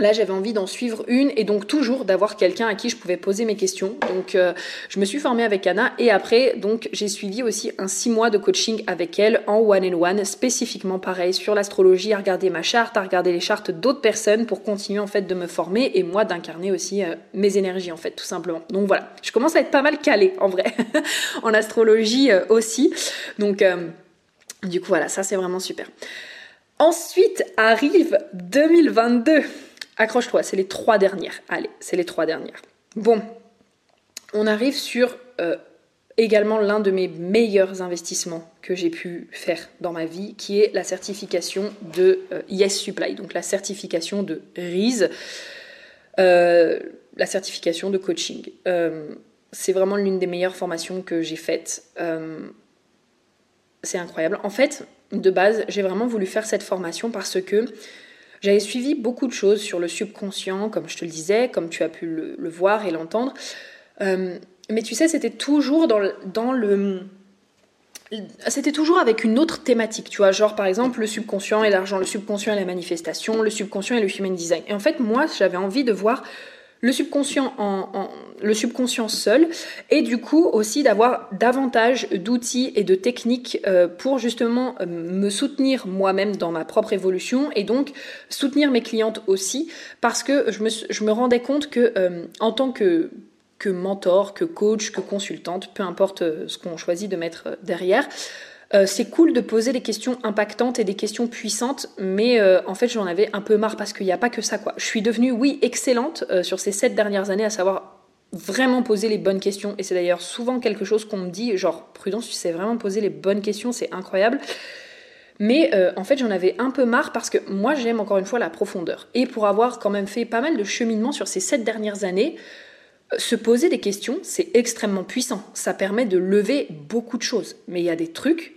Là, j'avais envie d'en suivre une et donc toujours d'avoir quelqu'un à qui je pouvais poser mes questions. Donc, euh, je me suis formée avec Anna et après, donc, j'ai suivi aussi un six mois de coaching avec elle en one and one, spécifiquement pareil sur l'astrologie, à regarder ma charte, à regarder les chartes d'autres personnes pour continuer en fait de me former et moi d'incarner aussi euh, mes énergies en fait, tout simplement. Donc voilà, je commence à être pas mal calée en vrai en astrologie aussi. Donc, du coup, voilà, ça c'est vraiment super. Ensuite arrive 2022. Accroche-toi, c'est les trois dernières. Allez, c'est les trois dernières. Bon, on arrive sur euh, également l'un de mes meilleurs investissements que j'ai pu faire dans ma vie, qui est la certification de euh, Yes Supply, donc la certification de RISE, euh, la certification de coaching. c'est vraiment l'une des meilleures formations que j'ai faites. c'est incroyable. En fait, de base, j'ai vraiment voulu faire cette formation parce que j'avais suivi beaucoup de choses sur le subconscient, comme je te le disais, comme tu as pu le, voir et l'entendre. Euh, mais tu sais, c'était toujours dans dans le c'était toujours avec une autre thématique, tu vois, genre par exemple le subconscient et l'argent, le subconscient et la manifestation, le subconscient et le human design. Et en fait, moi, j'avais envie de voir le subconscient, seul, et du coup aussi d'avoir davantage d'outils et de techniques euh, pour justement euh, me soutenir moi-même dans ma propre évolution et donc soutenir mes clientes aussi, parce que je me, rendais compte que euh, en tant que mentor, que coach, que consultante, peu importe ce qu'on choisit de mettre derrière, euh, c'est cool de poser des questions impactantes et des questions puissantes, mais euh, en fait j'en avais un peu marre parce qu'il n'y a pas que ça quoi. Je suis devenue oui excellente euh, sur ces sept dernières années à savoir vraiment poser les bonnes questions et c'est d'ailleurs souvent quelque chose qu'on me dit genre prudence tu sais vraiment poser les bonnes questions c'est incroyable. Mais en fait, j'en avais un peu marre parce que moi, j'aime encore une fois la profondeur. Et pour avoir quand même fait pas mal de cheminement sur ces sept dernières années, se poser des questions, c'est extrêmement puissant. Ça permet de lever beaucoup de choses. Mais il y a des trucs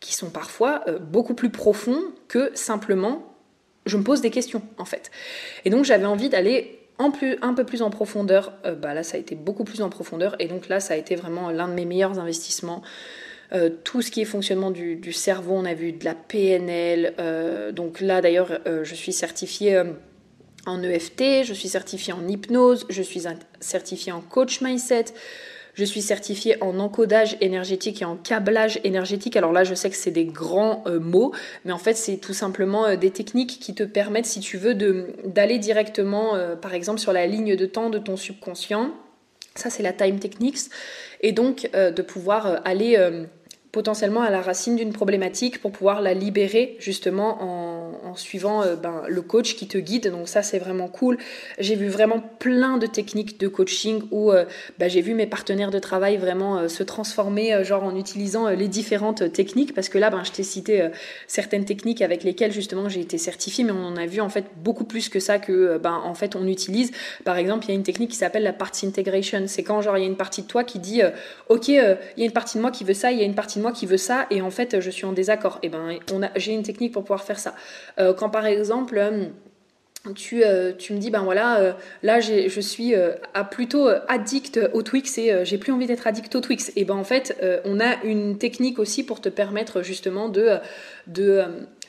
qui sont parfois euh, beaucoup plus profonds que simplement je me pose des questions en fait. Et donc j'avais envie d'aller un peu plus en profondeur. Euh, bah là ça a été beaucoup plus en profondeur et donc là ça a été vraiment l'un de mes meilleurs investissements. Euh, tout ce qui est fonctionnement du, cerveau, on a vu de la PNL. donc là d'ailleurs je suis certifiée en EFT, je suis certifiée en hypnose, je suis certifiée en coach mindset. Je suis certifiée en encodage énergétique et en câblage énergétique. Alors là, je sais que c'est des grands euh, mots, mais en fait, c'est tout simplement euh, des techniques qui te permettent, si tu veux, d'aller directement, euh, par exemple, sur la ligne de temps de ton subconscient. Ça, c'est la time techniques. Et donc, de pouvoir aller potentiellement à la racine d'une problématique pour pouvoir la libérer justement en, suivant euh, ben, le coach qui te guide. Donc ça c'est vraiment cool. J'ai vu vraiment plein de techniques de coaching où euh, ben, j'ai vu mes partenaires de travail vraiment euh, se transformer genre en utilisant les différentes techniques parce que là ben, je t'ai cité certaines techniques avec lesquelles justement j'ai été certifiée mais on en a vu en fait beaucoup plus que ça que ben, en fait on utilise. Par exemple il y a une technique qui s'appelle la party integration. C'est quand genre il y a une partie de toi qui dit ok il y a une partie de moi qui veut ça, il y a une partie de moi qui veut ça et en fait je suis en désaccord. Et eh ben on a, j'ai une technique pour pouvoir faire ça. Euh, quand par exemple euh, tu, euh, tu, me dis ben voilà là je suis à plutôt addict au Twix et j'ai plus envie d'être addict au Twix et ben en fait on a une technique aussi pour te permettre justement de de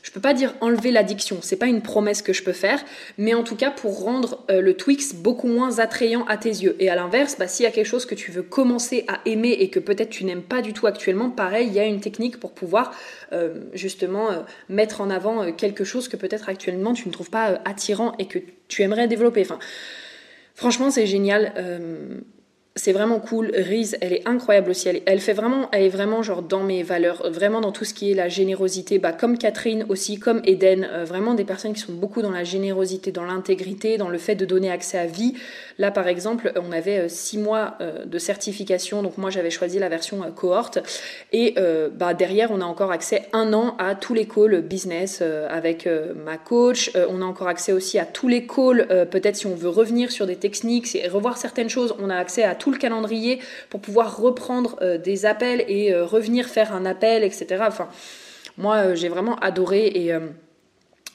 je peux pas dire enlever l'addiction, c'est pas une promesse que je peux faire, mais en tout cas pour rendre euh, le Twix beaucoup moins attrayant à tes yeux. Et à l'inverse, bah, s'il y a quelque chose que tu veux commencer à aimer et que peut-être tu n'aimes pas du tout actuellement, pareil, il y a une technique pour pouvoir euh, justement euh, mettre en avant quelque chose que peut-être actuellement tu ne trouves pas attirant et que tu aimerais développer. Franchement, c'est génial c'est vraiment cool. Riz, elle est incroyable aussi. Elle, fait vraiment, elle est vraiment genre dans mes valeurs, vraiment dans tout ce qui est la générosité. Bah, comme Catherine aussi, comme Eden, euh, vraiment des personnes qui sont beaucoup dans la générosité, dans l'intégrité, dans le fait de donner accès à vie. Là, par exemple, on avait euh, six mois euh, de certification, donc moi j'avais choisi la version cohorte. Et bah, derrière, on a encore accès un an à tous les calls business avec ma coach. on a encore accès aussi à tous les calls, peut-être si on veut revenir sur des techniques revoir certaines choses, on a accès à tout le calendrier pour pouvoir reprendre euh, des appels et euh, revenir faire un appel, etc. Enfin, moi, euh, j'ai vraiment adoré et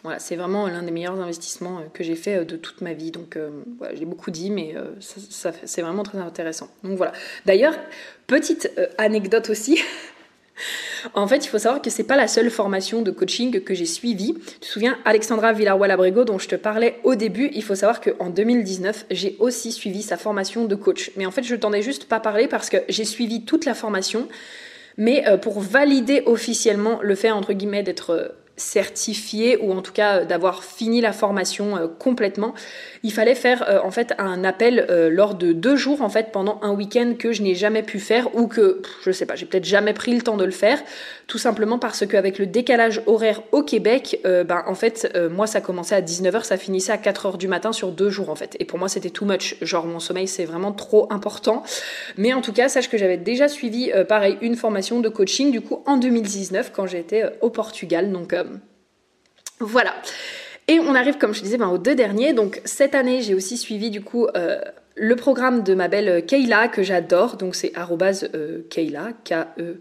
voilà, c'est vraiment l'un des meilleurs investissements que j'ai fait de toute ma vie. Donc, voilà, j'ai beaucoup dit, mais ça, c'est vraiment très intéressant. Donc voilà. D'ailleurs, petite anecdote aussi. En fait, il faut savoir que c'est pas la seule formation de coaching que j'ai suivie. Tu te souviens, Alexandra Villarroel-Abrego, dont je te parlais au début, il faut savoir qu'en 2019, j'ai aussi suivi sa formation de coach. Mais en fait, je t'en ai juste pas parlé parce que j'ai suivi toute la formation. Mais euh, pour valider officiellement le fait, entre guillemets, d'être euh, certifié ou en tout cas euh, d'avoir fini la formation euh, complètement, il fallait faire euh, en fait un appel lors de deux jours en fait pendant un week-end que je n'ai jamais pu faire ou que je sais pas, j'ai peut-être jamais pris le temps de le faire, tout simplement parce qu'avec le décalage horaire au Québec, ben en fait moi ça commençait à 19h, ça finissait à 4h du matin sur deux jours en fait. Et pour moi c'était too much, genre mon sommeil c'est vraiment trop important. Mais en tout cas, sache que j'avais déjà suivi pareil une formation de coaching du coup en 2019 quand j'étais au Portugal. Donc voilà. Et on arrive, comme je disais, ben, aux deux derniers. Donc cette année, j'ai aussi suivi du coup euh, le programme de ma belle Kayla que j'adore. Donc c'est euh, Kayla, K-E-H-L-A-G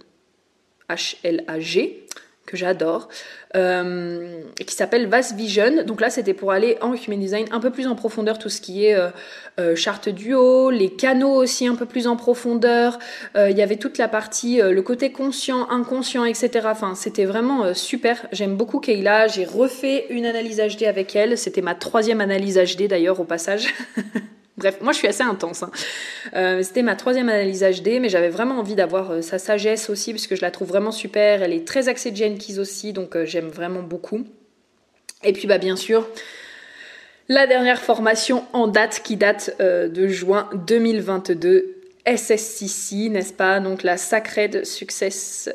que j'adore, euh, qui s'appelle Vast Vision. Donc là, c'était pour aller en Human Design un peu plus en profondeur, tout ce qui est euh, euh, charte duo, les canaux aussi un peu plus en profondeur. Il y avait toute la partie, le côté conscient, inconscient, etc. Enfin, c'était vraiment super. J'aime beaucoup Kayla. J'ai refait une analyse HD avec elle. C'était ma troisième analyse HD d'ailleurs au passage. Bref, moi je suis assez intense. Hein. Euh, c'était ma troisième analyse HD, mais j'avais vraiment envie d'avoir euh, sa sagesse aussi, parce que je la trouve vraiment super. Elle est très axée Jenkins aussi, donc euh, j'aime vraiment beaucoup. Et puis bah bien sûr, la dernière formation en date qui date de juin 2022, SSCC, n'est-ce pas? Donc la Sacred Success...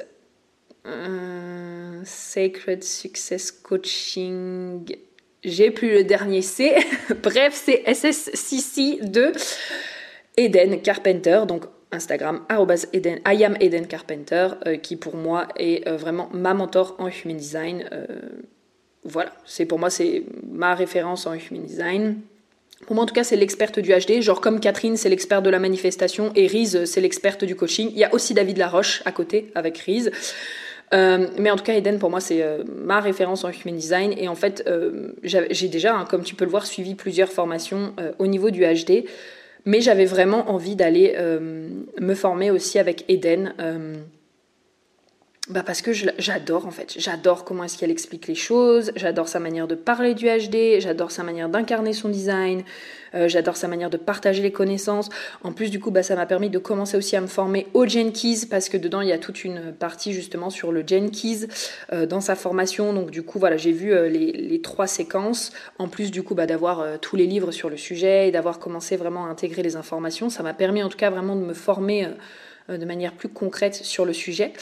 Sacred Success Coaching j'ai plus le dernier C. Bref, c'est SSCC2 Eden Carpenter, donc Instagram, Eden, I am Eden Carpenter, euh, qui pour moi est euh, vraiment ma mentor en Human Design. Euh, voilà, c'est pour moi c'est ma référence en Human Design. Pour moi, en tout cas, c'est l'experte du HD. Genre, comme Catherine, c'est l'experte de la manifestation et Riz, c'est l'experte du coaching. Il y a aussi David Laroche à côté avec Riz. Euh, mais en tout cas, Eden, pour moi, c'est euh, ma référence en human design. Et en fait, euh, j'ai déjà, hein, comme tu peux le voir, suivi plusieurs formations au niveau du HD. Mais j'avais vraiment envie d'aller me former aussi avec Eden. Bah parce que j'adore en fait, j'adore comment est-ce qu'elle explique les choses, j'adore sa manière de parler du HD, j'adore sa manière d'incarner son design, euh, j'adore sa manière de partager les connaissances. En plus du coup, bah, ça m'a permis de commencer aussi à me former au Jenkins parce que dedans il y a toute une partie justement sur le Jenkins euh, dans sa formation. Donc du coup voilà, j'ai vu euh, les, les, trois séquences. En plus du coup bah, d'avoir tous les livres sur le sujet et d'avoir commencé vraiment à intégrer les informations, ça m'a permis en tout cas vraiment de me former de manière plus concrète sur le sujet.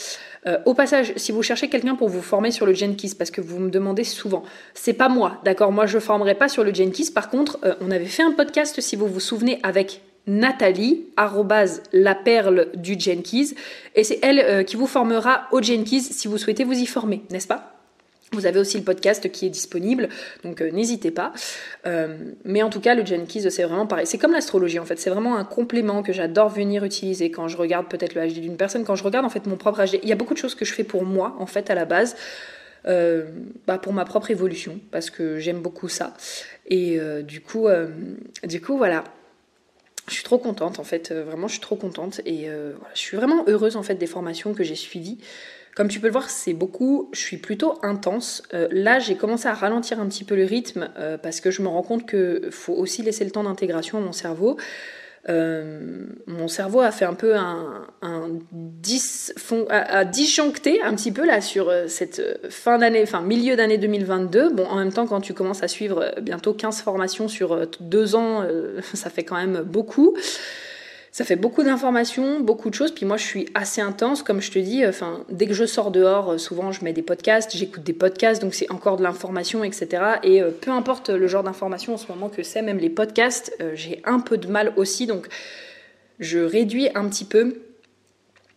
Euh, au passage, si vous cherchez quelqu'un pour vous former sur le Jenkins, parce que vous me demandez souvent, c'est pas moi, d'accord Moi, je formerai pas sur le Jenkins. Par contre, euh, on avait fait un podcast, si vous vous souvenez, avec Nathalie, arrobase la perle du Jenkins, et c'est elle euh, qui vous formera au Jenkins si vous souhaitez vous y former, n'est-ce pas? Vous avez aussi le podcast qui est disponible, donc euh, n'hésitez pas. Euh, mais en tout cas, le Jenkins, c'est vraiment pareil. C'est comme l'astrologie en fait, c'est vraiment un complément que j'adore venir utiliser quand je regarde peut-être le HD d'une personne, quand je regarde en fait mon propre HD. Il y a beaucoup de choses que je fais pour moi en fait à la base. Euh, bah pour ma propre évolution parce que j'aime beaucoup ça et du coup du coup voilà je suis trop contente en fait vraiment je suis trop contente et je suis vraiment heureuse en fait des formations que j'ai suivies comme tu peux le voir, c'est beaucoup, je suis plutôt intense. Euh, là, j'ai commencé à ralentir un petit peu le rythme euh, parce que je me rends compte qu'il faut aussi laisser le temps d'intégration à mon cerveau. euh, mon cerveau a fait un peu un, un a, disjoncté un petit peu là sur cette fin d'année, enfin milieu d'année 2022. Bon, en même temps, quand tu commences à suivre bientôt 15 formations sur deux ans, ça fait quand même beaucoup ça fait beaucoup d'informations, beaucoup de choses. Puis moi, je suis assez intense, comme je te dis. Enfin, dès que je sors dehors, euh, souvent, je mets des podcasts, j'écoute des podcasts, donc c'est encore de l'information, etc. Et euh, peu importe le genre d'information en ce moment que c'est, même les podcasts, euh, j'ai un peu de mal aussi. Donc, je réduis un petit peu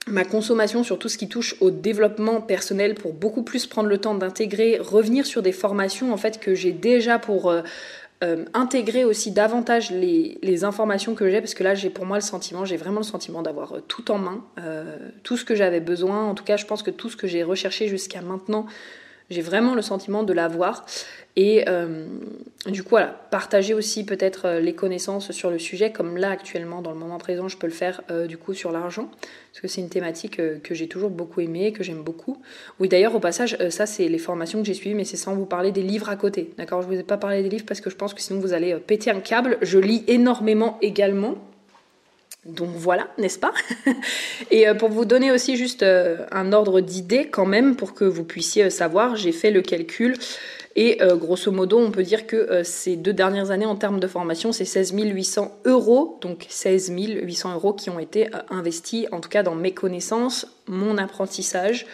ma consommation sur tout ce qui touche au développement personnel pour beaucoup plus prendre le temps d'intégrer, revenir sur des formations en fait que j'ai déjà pour euh, intégrer aussi davantage les, informations que j'ai, parce que là, j'ai pour moi le sentiment, j'ai vraiment le sentiment d'avoir euh, tout en main, euh, tout ce que j'avais besoin. En tout cas, je pense que tout ce que j'ai recherché jusqu'à maintenant, j'ai vraiment le sentiment de l'avoir. Et euh, du coup, voilà, partager aussi peut-être euh, les connaissances sur le sujet, comme là actuellement, dans le moment présent, je peux le faire euh, du coup sur l'argent, parce que c'est une thématique que j'ai toujours beaucoup aimée, que j'aime beaucoup. Oui, d'ailleurs, au passage, ça c'est les formations que j'ai suivies, mais c'est sans vous parler des livres à côté. D'accord? Je vous ai pas parlé des livres parce que je pense que sinon vous allez péter un câble. Je lis énormément également. Donc voilà, n'est-ce pas? Et pour vous donner aussi juste un ordre d'idée quand même, pour que vous puissiez savoir, j'ai fait le calcul et euh, grosso modo, on peut dire que euh, ces deux dernières années en termes de formation, c'est 16 800 euros, donc 16 800 euros qui ont été euh, investis, en tout cas dans mes connaissances, mon apprentissage,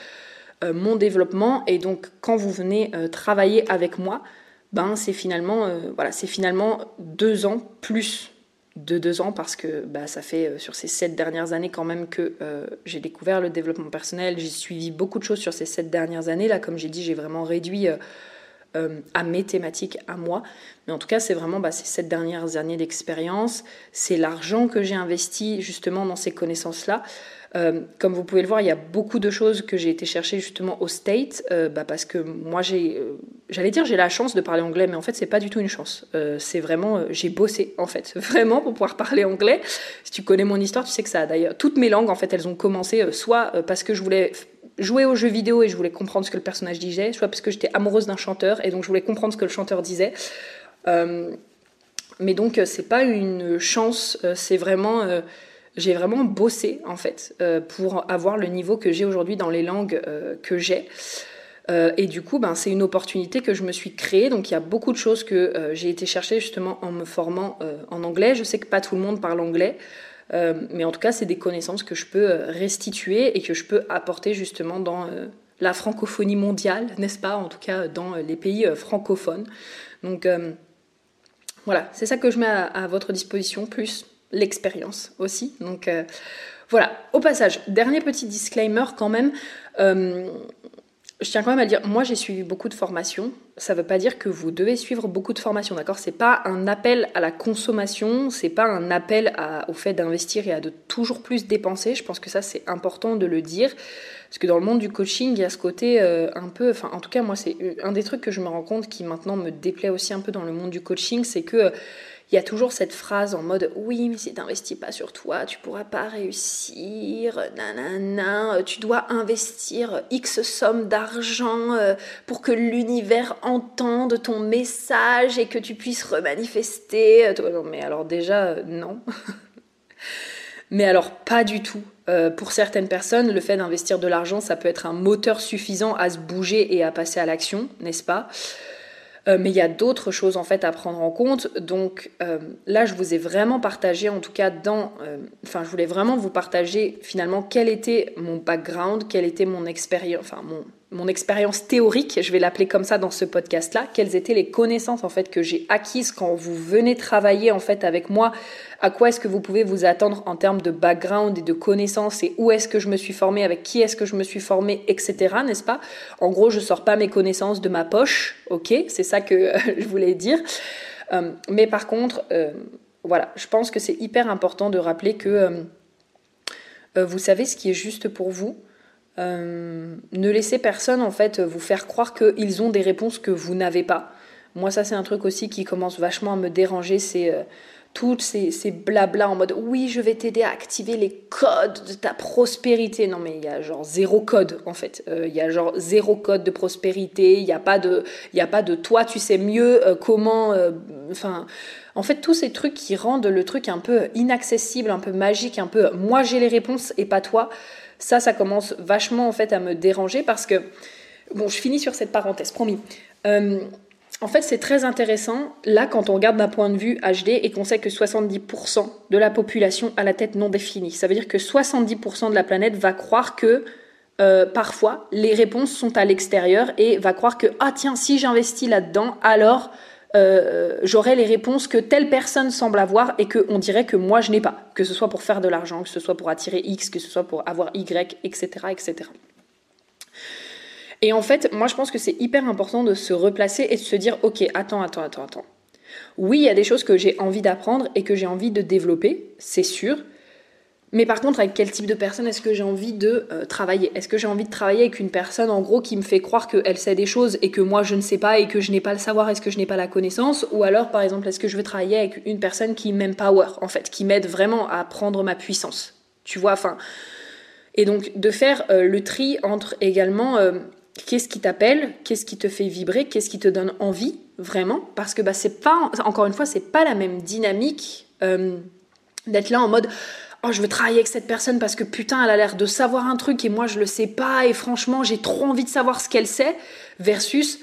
mon développement. Et donc, quand vous venez travailler avec moi, ben c'est finalement, voilà, c'est finalement deux ans plus de deux ans parce que bah, ça fait sur ces sept dernières années quand même que j'ai découvert le développement personnel, j'ai suivi beaucoup de choses sur ces sept dernières années. Là, comme j'ai dit, j'ai vraiment réduit euh, à mes thématiques, à moi. Mais en tout cas, c'est vraiment bah, ces sept dernières années d'expérience, c'est l'argent que j'ai investi justement dans ces connaissances-là. Euh, comme vous pouvez le voir, il y a beaucoup de choses que j'ai été chercher justement au State, euh, bah, parce que moi j'ai, j'allais dire j'ai la chance de parler anglais, mais en fait c'est pas du tout une chance. c'est vraiment, j'ai bossé en fait, vraiment pour pouvoir parler anglais. Si tu connais mon histoire, tu sais que ça. D'ailleurs, toutes mes langues en fait, elles ont commencé soit parce que je voulais jouer aux jeux vidéo et je voulais comprendre ce que le personnage disait, soit parce que j'étais amoureuse d'un chanteur et donc je voulais comprendre ce que le chanteur disait. Euh, mais donc euh, c'est pas une chance, euh, c'est vraiment j'ai vraiment bossé en fait pour avoir le niveau que j'ai aujourd'hui dans les langues que j'ai. et du coup, ben, c'est une opportunité que je me suis créée. Donc, il y a beaucoup de choses que j'ai été chercher justement en me formant en anglais. Je sais que pas tout le monde parle anglais. Euh, mais en tout cas, c'est des connaissances que je peux euh, restituer et que je peux apporter justement dans euh, la francophonie mondiale, n'est-ce pas? En tout cas, dans les pays francophones. Donc voilà, c'est ça que je mets à, votre disposition, plus l'expérience aussi. Donc voilà, au passage, dernier petit disclaimer quand même je tiens quand même à dire, moi j'ai suivi beaucoup de formations. Ça ne veut pas dire que vous devez suivre beaucoup de formations, d'accord? C'est pas un appel à la consommation, c'est pas un appel au fait d'investir et à de toujours plus dépenser. Je pense que ça c'est important de le dire, parce que dans le monde du coaching, il y a ce côté euh, un peu, enfin en tout cas moi c'est un des trucs que je me rends compte qui maintenant me déplaît aussi un peu dans le monde du coaching, c'est que il y a toujours cette phrase en mode oui mais si tu n'investis pas sur toi tu pourras pas réussir nanana tu dois investir x somme d'argent euh, pour que l'univers entende ton message et que tu puisses remanifester non mais alors déjà euh, non. Mais alors pas du tout euh, pour certaines personnes, le fait d'investir de l'argent, ça peut être un moteur suffisant à se bouger et à passer à l'action, n'est-ce pas? Euh, mais il y a d'autres choses en fait à prendre en compte. Donc euh, là, je vous ai vraiment partagé, en tout cas dans, enfin, je voulais vraiment vous partager finalement quel était mon background, quelle était mon expérience, enfin mon mon expérience théorique, je vais l'appeler comme ça dans ce podcast-là, quelles étaient les connaissances en fait que j'ai acquises quand vous venez travailler en fait avec moi, à quoi est-ce que vous pouvez vous attendre en termes de background et de connaissances? Et où est-ce que je me suis formée, avec qui est-ce que je me suis formée, etc. N'est-ce pas? En gros, je sors pas mes connaissances de ma poche, ok? C'est ça que je voulais dire. Euh, mais par contre, euh, voilà, je pense que c'est hyper important de rappeler que euh, vous savez ce qui est juste pour vous. Euh, ne laissez personne en fait vous faire croire qu'ils ont des réponses que vous n'avez pas. Moi ça c'est un truc aussi qui commence vachement à me déranger, c'est euh, toutes ces, ces blabla en mode oui, je vais t'aider à activer les codes de ta prospérité. Non, mais il y a genre zéro code en fait. Euh, il y a genre zéro code de prospérité. Il n'y a, pas de, a pas de toi, tu sais mieux comment. Enfin. en fait, tous ces trucs qui rendent le truc un peu inaccessible, un peu magique, un peu moi j'ai les réponses et pas toi, ça, ça commence vachement en fait à me déranger parce que, bon, je finis sur cette parenthèse, promis. En fait, c'est très intéressant, là, quand on regarde d'un point de vue HD et qu'on sait que 70% de la population a la tête non définie. Ça veut dire que 70% de la planète va croire que euh, parfois les réponses sont à l'extérieur et va croire que, ah tiens, si j'investis là-dedans, alors euh, j'aurai les réponses que telle personne semble avoir et qu'on dirait que moi je n'ai pas. Que ce soit pour faire de l'argent, que ce soit pour attirer X, que ce soit pour avoir Y, etc. etc. Et en fait, moi je pense que c'est hyper important de se replacer et de se dire, ok, attends, attends, attends, attends. Oui, il y a des choses que j'ai envie d'apprendre et que j'ai envie de développer, c'est sûr. Mais par contre, avec quel type de personne est-ce que j'ai envie de euh, travailler? Est-ce que j'ai envie de travailler avec une personne, en gros, qui me fait croire qu'elle sait des choses et que moi je ne sais pas et que je n'ai pas le savoir, est-ce que je n'ai pas la connaissance? Ou alors, par exemple, est-ce que je veux travailler avec une personne qui m'empower, en fait, qui m'aide vraiment à prendre ma puissance? Tu vois, enfin. Et donc, de faire euh, le tri entre également. Euh, qu'est-ce qui t'appelle, qu'est-ce qui te fait vibrer, qu'est-ce qui te donne envie vraiment, parce que bah c'est pas, encore une fois, c'est pas la même dynamique d'être là en mode oh je veux travailler avec cette personne parce que putain elle a l'air de savoir un truc et moi je le sais pas et franchement j'ai trop envie de savoir ce qu'elle sait versus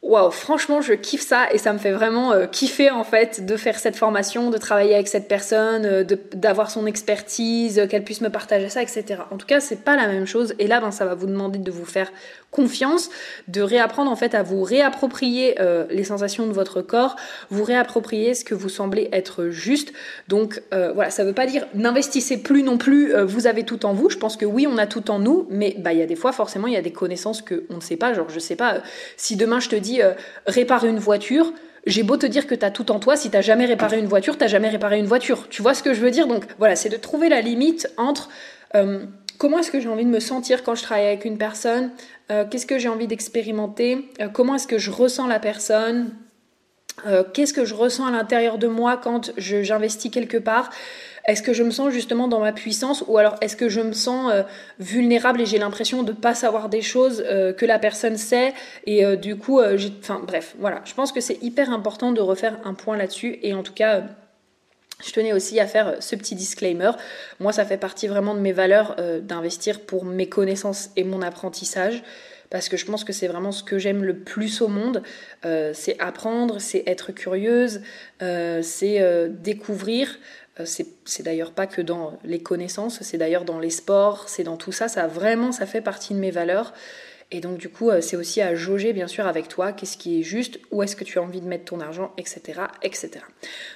Waouh, franchement, je kiffe ça et ça me fait vraiment euh, kiffer en fait de faire cette formation, de travailler avec cette personne, euh, d'avoir son expertise, qu'elle puisse me partager ça, etc. En tout cas, c'est pas la même chose et là, ben, ça va vous demander de vous faire confiance, de réapprendre en fait à vous réapproprier euh, les sensations de votre corps, vous réapproprier ce que vous semblez être juste. Donc voilà, ça veut pas dire n'investissez plus non plus, vous avez tout en vous. Je pense que oui, on a tout en nous, mais bah il y a des fois forcément il y a des connaissances que on ne sait pas. Genre je sais pas si demain je te dis euh, réparer une voiture, j'ai beau te dire que tu as tout en toi, si tu jamais réparé une voiture, tu jamais réparé une voiture. Tu vois ce que je veux dire? Donc voilà, c'est de trouver la limite entre euh, comment est-ce que j'ai envie de me sentir quand je travaille avec une personne, euh, qu'est-ce que j'ai envie d'expérimenter, comment est-ce que je ressens la personne, qu'est-ce que je ressens à l'intérieur de moi quand j'investis quelque part? Est-ce que je me sens justement dans ma puissance ou alors est-ce que je me sens euh, vulnérable et j'ai l'impression de ne pas savoir des choses euh, que la personne sait et euh, du coup, enfin bref, voilà. Je pense que c'est hyper important de refaire un point là-dessus et en tout cas... Je tenais aussi à faire ce petit disclaimer. Moi, ça fait partie vraiment de mes valeurs d'investir pour mes connaissances et mon apprentissage parce que je pense que c'est vraiment ce que j'aime le plus au monde. c'est apprendre, c'est être curieuse, c'est découvrir. Euh, c'est d'ailleurs pas que dans les connaissances, c'est d'ailleurs dans les sports, c'est dans tout ça, ça vraiment, ça fait partie de mes valeurs. Et donc du coup, euh, c'est aussi à jauger bien sûr avec toi, qu'est-ce qui est juste, où est-ce que tu as envie de mettre ton argent, etc. etc.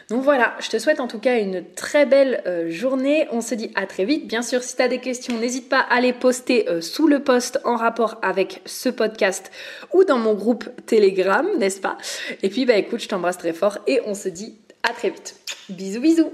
Donc voilà, je te souhaite en tout cas une très belle euh, journée. On se dit à très vite. Bien sûr, si tu as des questions, n'hésite pas à les poster sous le post en rapport avec ce podcast ou dans mon groupe Telegram, n'est-ce pas? Et puis bah écoute, je t'embrasse très fort et on se dit à très vite. Bisous bisous